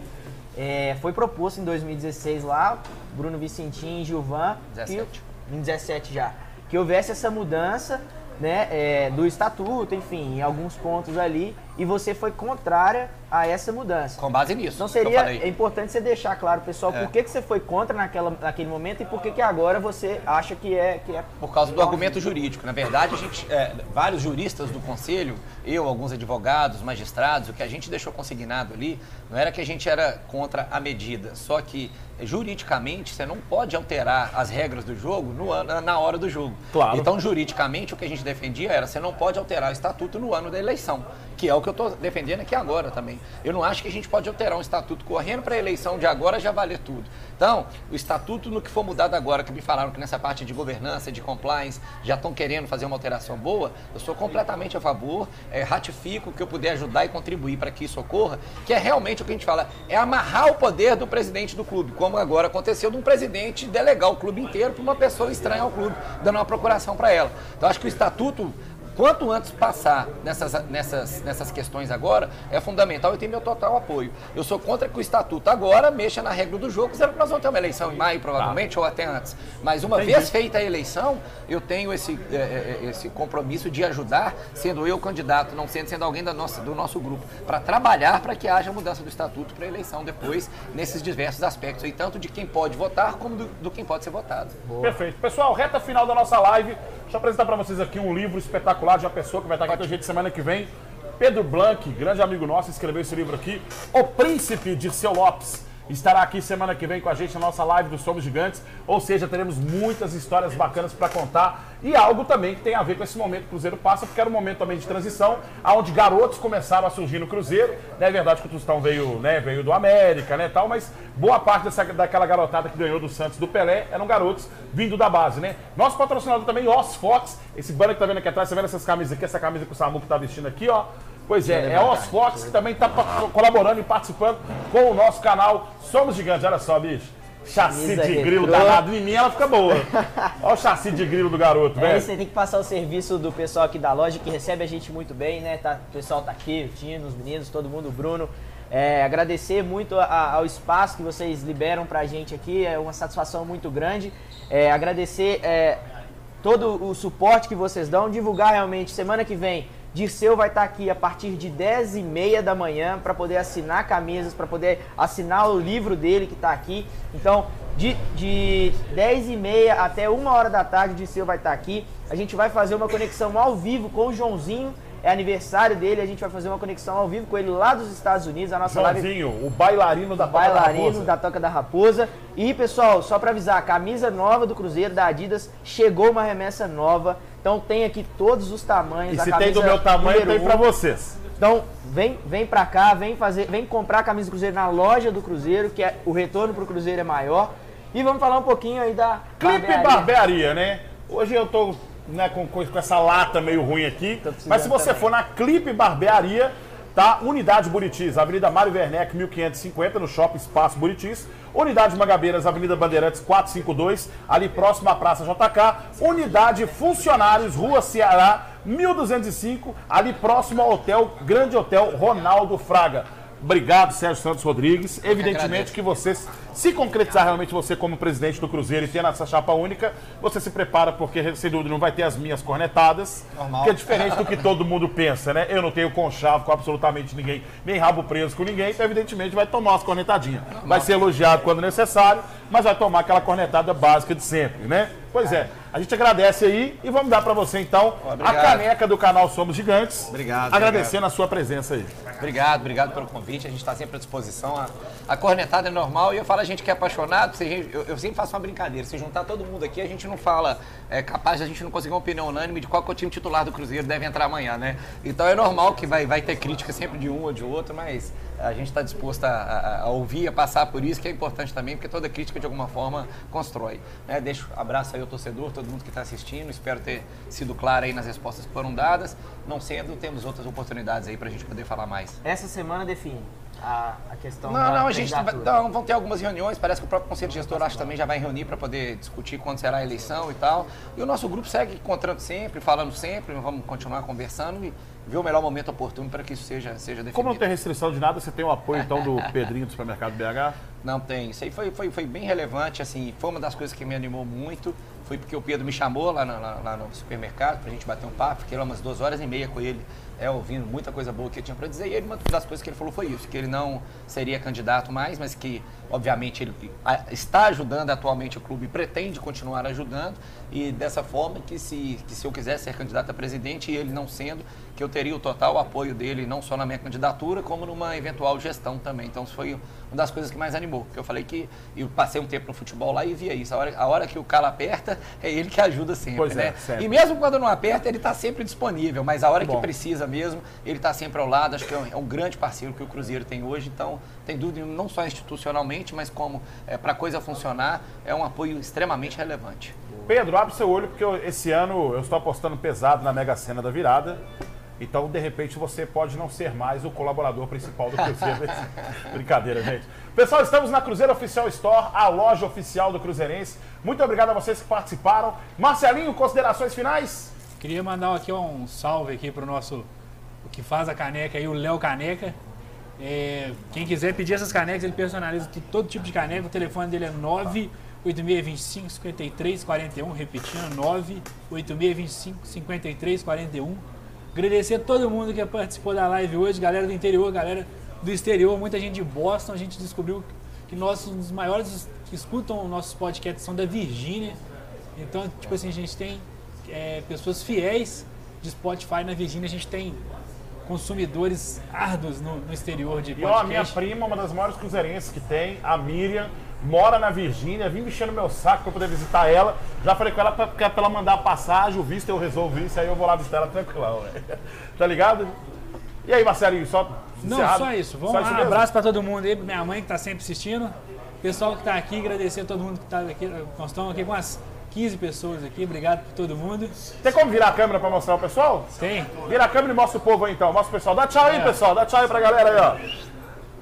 É, foi proposto em 2016 lá, Bruno Vicentim e Gilvan, 17. que, em 17 já, que houvesse essa mudança né, é, do estatuto, enfim, em alguns pontos ali, e você foi contrária a essa mudança. Com base nisso. Então que eu seria falei. é importante você deixar claro, pessoal, É. por que, que você foi contra naquela, naquele momento e por que, que agora você acha que é. Que é Por causa do argumento jurídico. Na verdade, a gente, é, vários juristas do conselho, eu, alguns advogados, magistrados, o que a gente deixou consignado ali não era que a gente era contra a medida, só que juridicamente você não pode alterar as regras do jogo no ano, na hora do jogo. Claro. Então, juridicamente, o que a gente defendia era você não pode alterar o estatuto no ano da eleição, que é o que eu estou defendendo aqui agora também. Eu não acho que a gente pode alterar um estatuto correndo para a eleição de agora já valer tudo. Então, o estatuto no que for mudado agora, que me falaram que nessa parte de governança, de compliance, já estão querendo fazer uma alteração boa, eu sou completamente a favor, eh, ratifico que eu puder ajudar e contribuir para que isso ocorra, que é realmente o que a gente fala, é amarrar o poder do presidente do clube, como agora aconteceu de um presidente delegar o clube inteiro para uma pessoa estranha ao clube, dando uma procuração para ela. Então, acho que o estatuto Quanto antes passar nessas, nessas, nessas questões agora, é fundamental e tem meu total apoio. Eu sou contra que o estatuto agora mexa na regra do jogo, sendo que nós vamos ter uma eleição em maio, provavelmente, ou até antes. Mas uma Entendi. vez feita a eleição, eu tenho esse, é, é, é, esse compromisso de ajudar, sendo eu candidato, não sendo, sendo alguém da nossa, do nosso grupo, para trabalhar para que haja mudança do estatuto para a eleição depois, nesses diversos aspectos, aí, tanto de quem pode votar como do, do quem pode ser votado. Perfeito. Pessoal, reta final da nossa live. Deixa eu apresentar para vocês aqui um livro espetacular de uma pessoa que vai estar aqui com a gente semana que vem. Pedro Blanc, grande amigo nosso, escreveu esse livro aqui. O Príncipe de Seu Lopes. Estará aqui semana que vem com a gente na nossa live do Somos Gigantes. Ou seja, teremos muitas histórias bacanas para contar. E algo também que tem a ver com esse momento que o Cruzeiro passa, porque era um momento também de transição, onde garotos começaram a surgir no Cruzeiro. Não é verdade que o Tostão veio, né, veio do América, né, tal, mas boa parte dessa, daquela garotada que ganhou do Santos do Pelé eram garotos vindo da base, né? Nosso patrocinador também, Os Fox, esse banner que tá vendo aqui atrás, você vendo essas camisas aqui, essa camisa que o Samuco tá vestindo aqui, ó. Pois é, é Os Fox que também tá pa- colaborando e participando com o nosso canal Somos Gigantes. Olha só, bicho. Chassi de grilo retrô. danado. Em mim ela fica boa. Olha o chassi de grilo do garoto, É velho. isso, aí tem que passar o serviço do pessoal aqui da loja que recebe a gente muito bem, né? Tá, o pessoal tá aqui, o Tino, os meninos, todo mundo, o Bruno. É, agradecer muito a- ao espaço que vocês liberam pra gente aqui, é uma satisfação muito grande. É, agradecer é, todo o suporte que vocês dão, divulgar realmente semana que vem. Dirceu vai estar aqui a partir de 10 e meia da manhã para poder assinar camisas, para poder assinar o livro dele que está aqui. Então, de, de 10 e meia até uma hora da tarde, o Dirceu vai estar aqui. A gente vai fazer uma conexão ao vivo com o Joãozinho. É aniversário dele, a gente vai fazer uma conexão ao vivo com ele lá dos Estados Unidos. A nossa live Joãozinho, o bailarino da Toca da bailarino Raposa. da Toca da Raposa. E pessoal, só para avisar, a camisa nova do Cruzeiro da Adidas chegou uma remessa nova. Então tem aqui todos os tamanhos. E se tem do meu tamanho, tem um. pra vocês. Então vem, vem pra cá, vem fazer, vem comprar a camisa do Cruzeiro na loja do Cruzeiro, que é, o retorno pro Cruzeiro é maior. E vamos falar um pouquinho aí da Clipe barbearia. Barbearia, né? Hoje eu tô né, com, com essa lata meio ruim aqui. Mas se você também. for na Clipe Barbearia, tá? Unidade Buritis, Avenida Mário Werneck, 1550, no Shopping Espaço Buritis. Unidade Magabeiras, Avenida Bandeirantes 452, ali próximo à Praça JK. Unidade Funcionários, Rua Ceará, 1205, ali próximo ao Hotel, Grande Hotel Ronaldo Fraga. Obrigado, Sérgio Santos Rodrigues. Evidentemente que você, se concretizar realmente você como presidente do Cruzeiro e tendo essa chapa única, você se prepara porque, sem dúvida, não vai ter as minhas cornetadas. Normal. Que é diferente do que todo mundo pensa, né? Eu não tenho conchavo com absolutamente ninguém, nem rabo preso com ninguém, então, evidentemente, vai tomar umas cornetadinhas. Vai ser elogiado quando necessário, mas vai tomar aquela cornetada básica de sempre, né? Pois é, a gente agradece aí e vamos dar pra você, então, a Obrigado. caneca do canal Somos Gigantes. Obrigado, Agradecendo a sua presença aí. Obrigado, obrigado pelo convite. A gente está sempre à disposição. A, a cornetada é normal e eu falo a gente que é apaixonado. se eu, eu sempre faço uma brincadeira. Se juntar todo mundo aqui, a gente não fala é capaz de a gente não conseguir uma opinião unânime de qual que é o time titular do Cruzeiro deve entrar amanhã, né? Então é normal que vai, vai ter crítica sempre de um ou de outro, mas a gente está disposto a, a- a ouvir, a passar por isso, que é importante também, porque toda crítica de alguma forma constrói. Né? Deixo abraço aí ao torcedor, todo mundo que está assistindo. Espero ter sido claro aí nas respostas que foram dadas. Não sendo, temos outras oportunidades aí para a gente poder falar mais. Essa semana define a, a questão Não, da não, a gente não, vão ter algumas reuniões, parece que o próprio Conselho Gestor acho que também já vai reunir para poder discutir quando será a eleição e tal. E o nosso grupo segue encontrando sempre, falando sempre, vamos continuar conversando e ver o melhor momento oportuno para que isso seja, seja definido. Como não tem restrição de nada, você tem o apoio, então, do Pedrinho do Supermercado BH? Não tem. Isso aí foi, foi, foi bem relevante, assim, foi uma das coisas que me animou muito. Foi porque o Pedro me chamou lá, na- lá- lá no supermercado pra gente bater um papo, fiquei lá umas duas horas e meia com ele, é, ouvindo muita coisa boa que ele tinha pra dizer. E ele, uma das coisas que ele falou foi isso, que ele não seria candidato mais, mas que, obviamente, ele está ajudando atualmente o clube pretende continuar ajudando. E dessa forma que se, que se eu quisesse ser candidato a presidente e ele não sendo, que eu teria o total apoio dele, não só na minha candidatura, como numa eventual gestão também. Então, isso foi uma das coisas que mais animou. Porque eu falei que eu passei um tempo no futebol lá e via isso. A hora, a hora que o calo aperta, é ele que ajuda sempre, Pois é, né? sempre. E mesmo quando não aperta, ele está sempre disponível. Mas a hora que Bom. precisa mesmo, ele está sempre ao lado. Acho que é um, é um grande parceiro que o Cruzeiro tem hoje. Então, tem dúvida, não só institucionalmente, mas como para a coisa funcionar, é um apoio extremamente relevante. Pedro, abre seu olho, porque eu- esse ano eu estou apostando pesado na Mega Sena da virada. Então, de repente, você pode não ser mais o colaborador principal do Cruzeiro. Brincadeira, gente. Pessoal, estamos na Cruzeiro Oficial Store, a loja oficial do Cruzeirense. Muito obrigado a vocês que participaram. Marcelinho, considerações finais? Queria mandar aqui um salve aqui pro nosso o que faz a caneca aí, o Léo Caneca. É, quem quiser pedir essas canecas, ele personaliza todo tipo de caneca. O telefone dele é 98625 5341, repetindo, 98625 5341. Agradecer a todo mundo que participou da live hoje, galera do interior, galera do exterior, muita gente de Boston. A gente descobriu que nossos um dos maiores que escutam nossos podcasts são da Virgínia. Então, tipo assim, a gente tem é, pessoas fiéis de Spotify na Virgínia, a gente tem consumidores árduos no, no exterior de E ó, a minha podcast. prima, uma das maiores cruzeirenses que tem, a Miriam, mora na Virgínia, vim mexendo meu saco pra poder visitar ela. Já falei com ela pra, pra ela mandar a passagem, o visto eu resolvo isso, aí eu vou lá visitar ela tranquilão. Tá ligado? E aí, Marcelinho, só. Não, encerrado? só isso. Vamos Só lá, um abraço pra todo mundo aí, minha mãe que tá sempre assistindo. Pessoal que tá aqui, agradecer a todo mundo que tá aqui. Nós estamos aqui com umas 15 pessoas aqui, obrigado por todo mundo. Tem como virar a câmera pra mostrar o pessoal? Tem. Vira a câmera e mostra o povo aí então. Mostra o pessoal. Dá tchau aí, É. pessoal. Dá tchau aí pra galera aí, ó.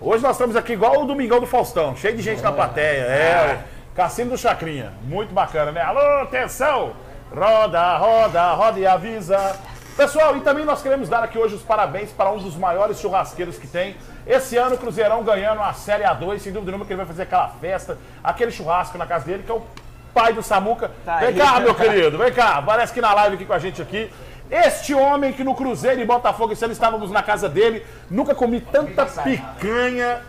Hoje nós estamos aqui igual o Domingão do Faustão, cheio de gente na plateia. É, o Cassino do Chacrinha. Muito bacana, né? Alô, atenção! Roda, roda, roda e avisa. Pessoal, e também nós queremos dar aqui hoje os parabéns para um dos maiores churrasqueiros que tem. Esse ano o Cruzeirão ganhando a Série A2, sem dúvida nenhuma que ele vai fazer aquela festa, aquele churrasco na casa dele, que é o pai do Samuca. Tá vem aí. cá, meu querido, vem cá. Parece que na live aqui com a gente aqui. Este homem que no Cruzeiro e Botafogo, esse ano estávamos na casa dele, nunca comi tanta picanha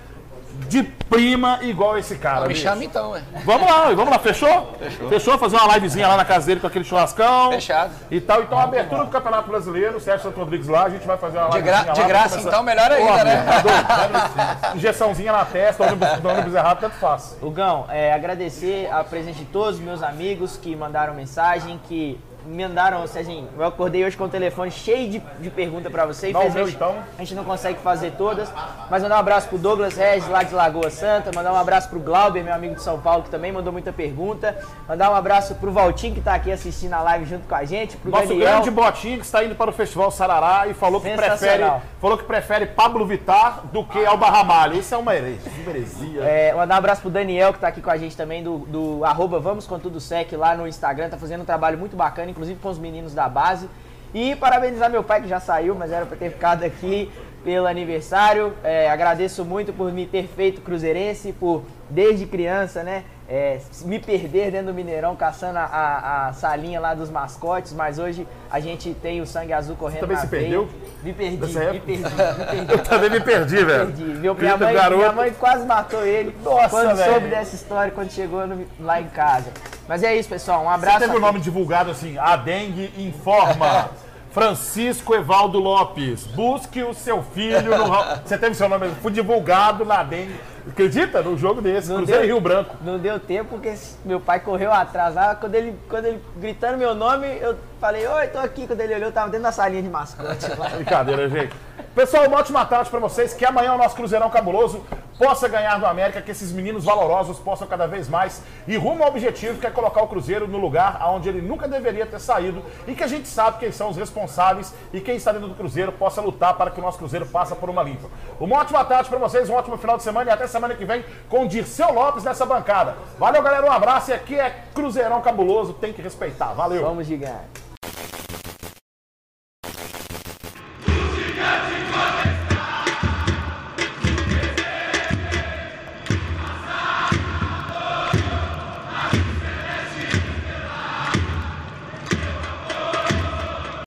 de prima igual esse cara. Me chama então, é. Vamos lá, vamos lá, fechou? Fechou. fazer uma livezinha lá na casa dele com aquele churrascão. Fechado. E tal. Então, a abertura do Campeonato Brasileiro, Sérgio Santos Rodrigues lá, a gente vai fazer uma De, livezinha gra- de graça, vamos então, melhor ainda, Pô, né? tá? Injeçãozinha na testa, ônibus, ônibus errado, tanto faz. Hugão, é, agradecer a presença de todos os meus amigos que mandaram mensagem, que mandaram, Serginho, eu acordei hoje com o telefone cheio de, de pergunta pra você. Dá o meu, então. A gente não consegue fazer todas. Mas mandar um abraço pro Douglas Regis, lá de Lagoa Santa. Mandar um abraço pro Glauber, meu amigo de São Paulo, que também mandou muita pergunta. Mandar um abraço pro Valtinho, que tá aqui assistindo a live junto com a gente. Pro Nosso Daniel. grande botinho que está indo para o Festival Sarará e falou que prefere, falou que prefere Pablo Vittar do que Alba Ramalho. Isso é uma heresia. uma heresia. É, mandar um abraço pro Daniel, que tá aqui com a gente também, do, do arroba Vamos com Tudo Sec lá no Instagram. Tá fazendo um trabalho muito bacana, inclusive com os meninos da base. E parabenizar meu pai, que já saiu, mas era pra ter ficado aqui pelo aniversário. É, agradeço muito por me ter feito cruzeirense, por, desde criança, né? É, me perder dentro do Mineirão, caçando a, a- a salinha lá dos mascotes, mas hoje a gente tem o sangue azul correndo também na se veia. perdeu? Me perdi, me perdi, me perdi. Eu também me perdi, velho. Perdi. Meu, minha, mãe, garoto. minha mãe quase matou ele Nossa, quando soube dessa história, quando chegou no- lá em casa. Mas é isso, pessoal. Um abraço. Você teve o nome divulgado assim, a dengue informa. Francisco Evaldo Lopes, busque o seu filho no... Você teve seu nome, foi divulgado na dengue. Acredita? No jogo desse, Não Cruzeiro deu. Rio Branco. Não deu tempo porque meu pai correu atrás lá. Quando ele, quando ele gritando meu nome, eu falei, oi, tô aqui. Quando ele olhou, eu tava dentro da salinha de mascote lá. Brincadeira, gente. Pessoal, uma ótima tarde pra vocês. Que amanhã o nosso Cruzeirão Cabuloso possa ganhar do América, que esses meninos valorosos possam cada vez mais ir rumo ao objetivo, que é colocar o Cruzeiro no lugar onde ele nunca deveria ter saído e que a gente sabe quem são os responsáveis e quem está dentro do Cruzeiro possa lutar para que o nosso Cruzeiro passe por uma limpa. Uma ótima tarde pra vocês, um ótimo final de semana e até semana que vem com Dirceu Lopes nessa bancada. Valeu, galera, um abraço e aqui é Cruzeirão Cabuloso, tem que respeitar. Valeu! Vamos, gigante.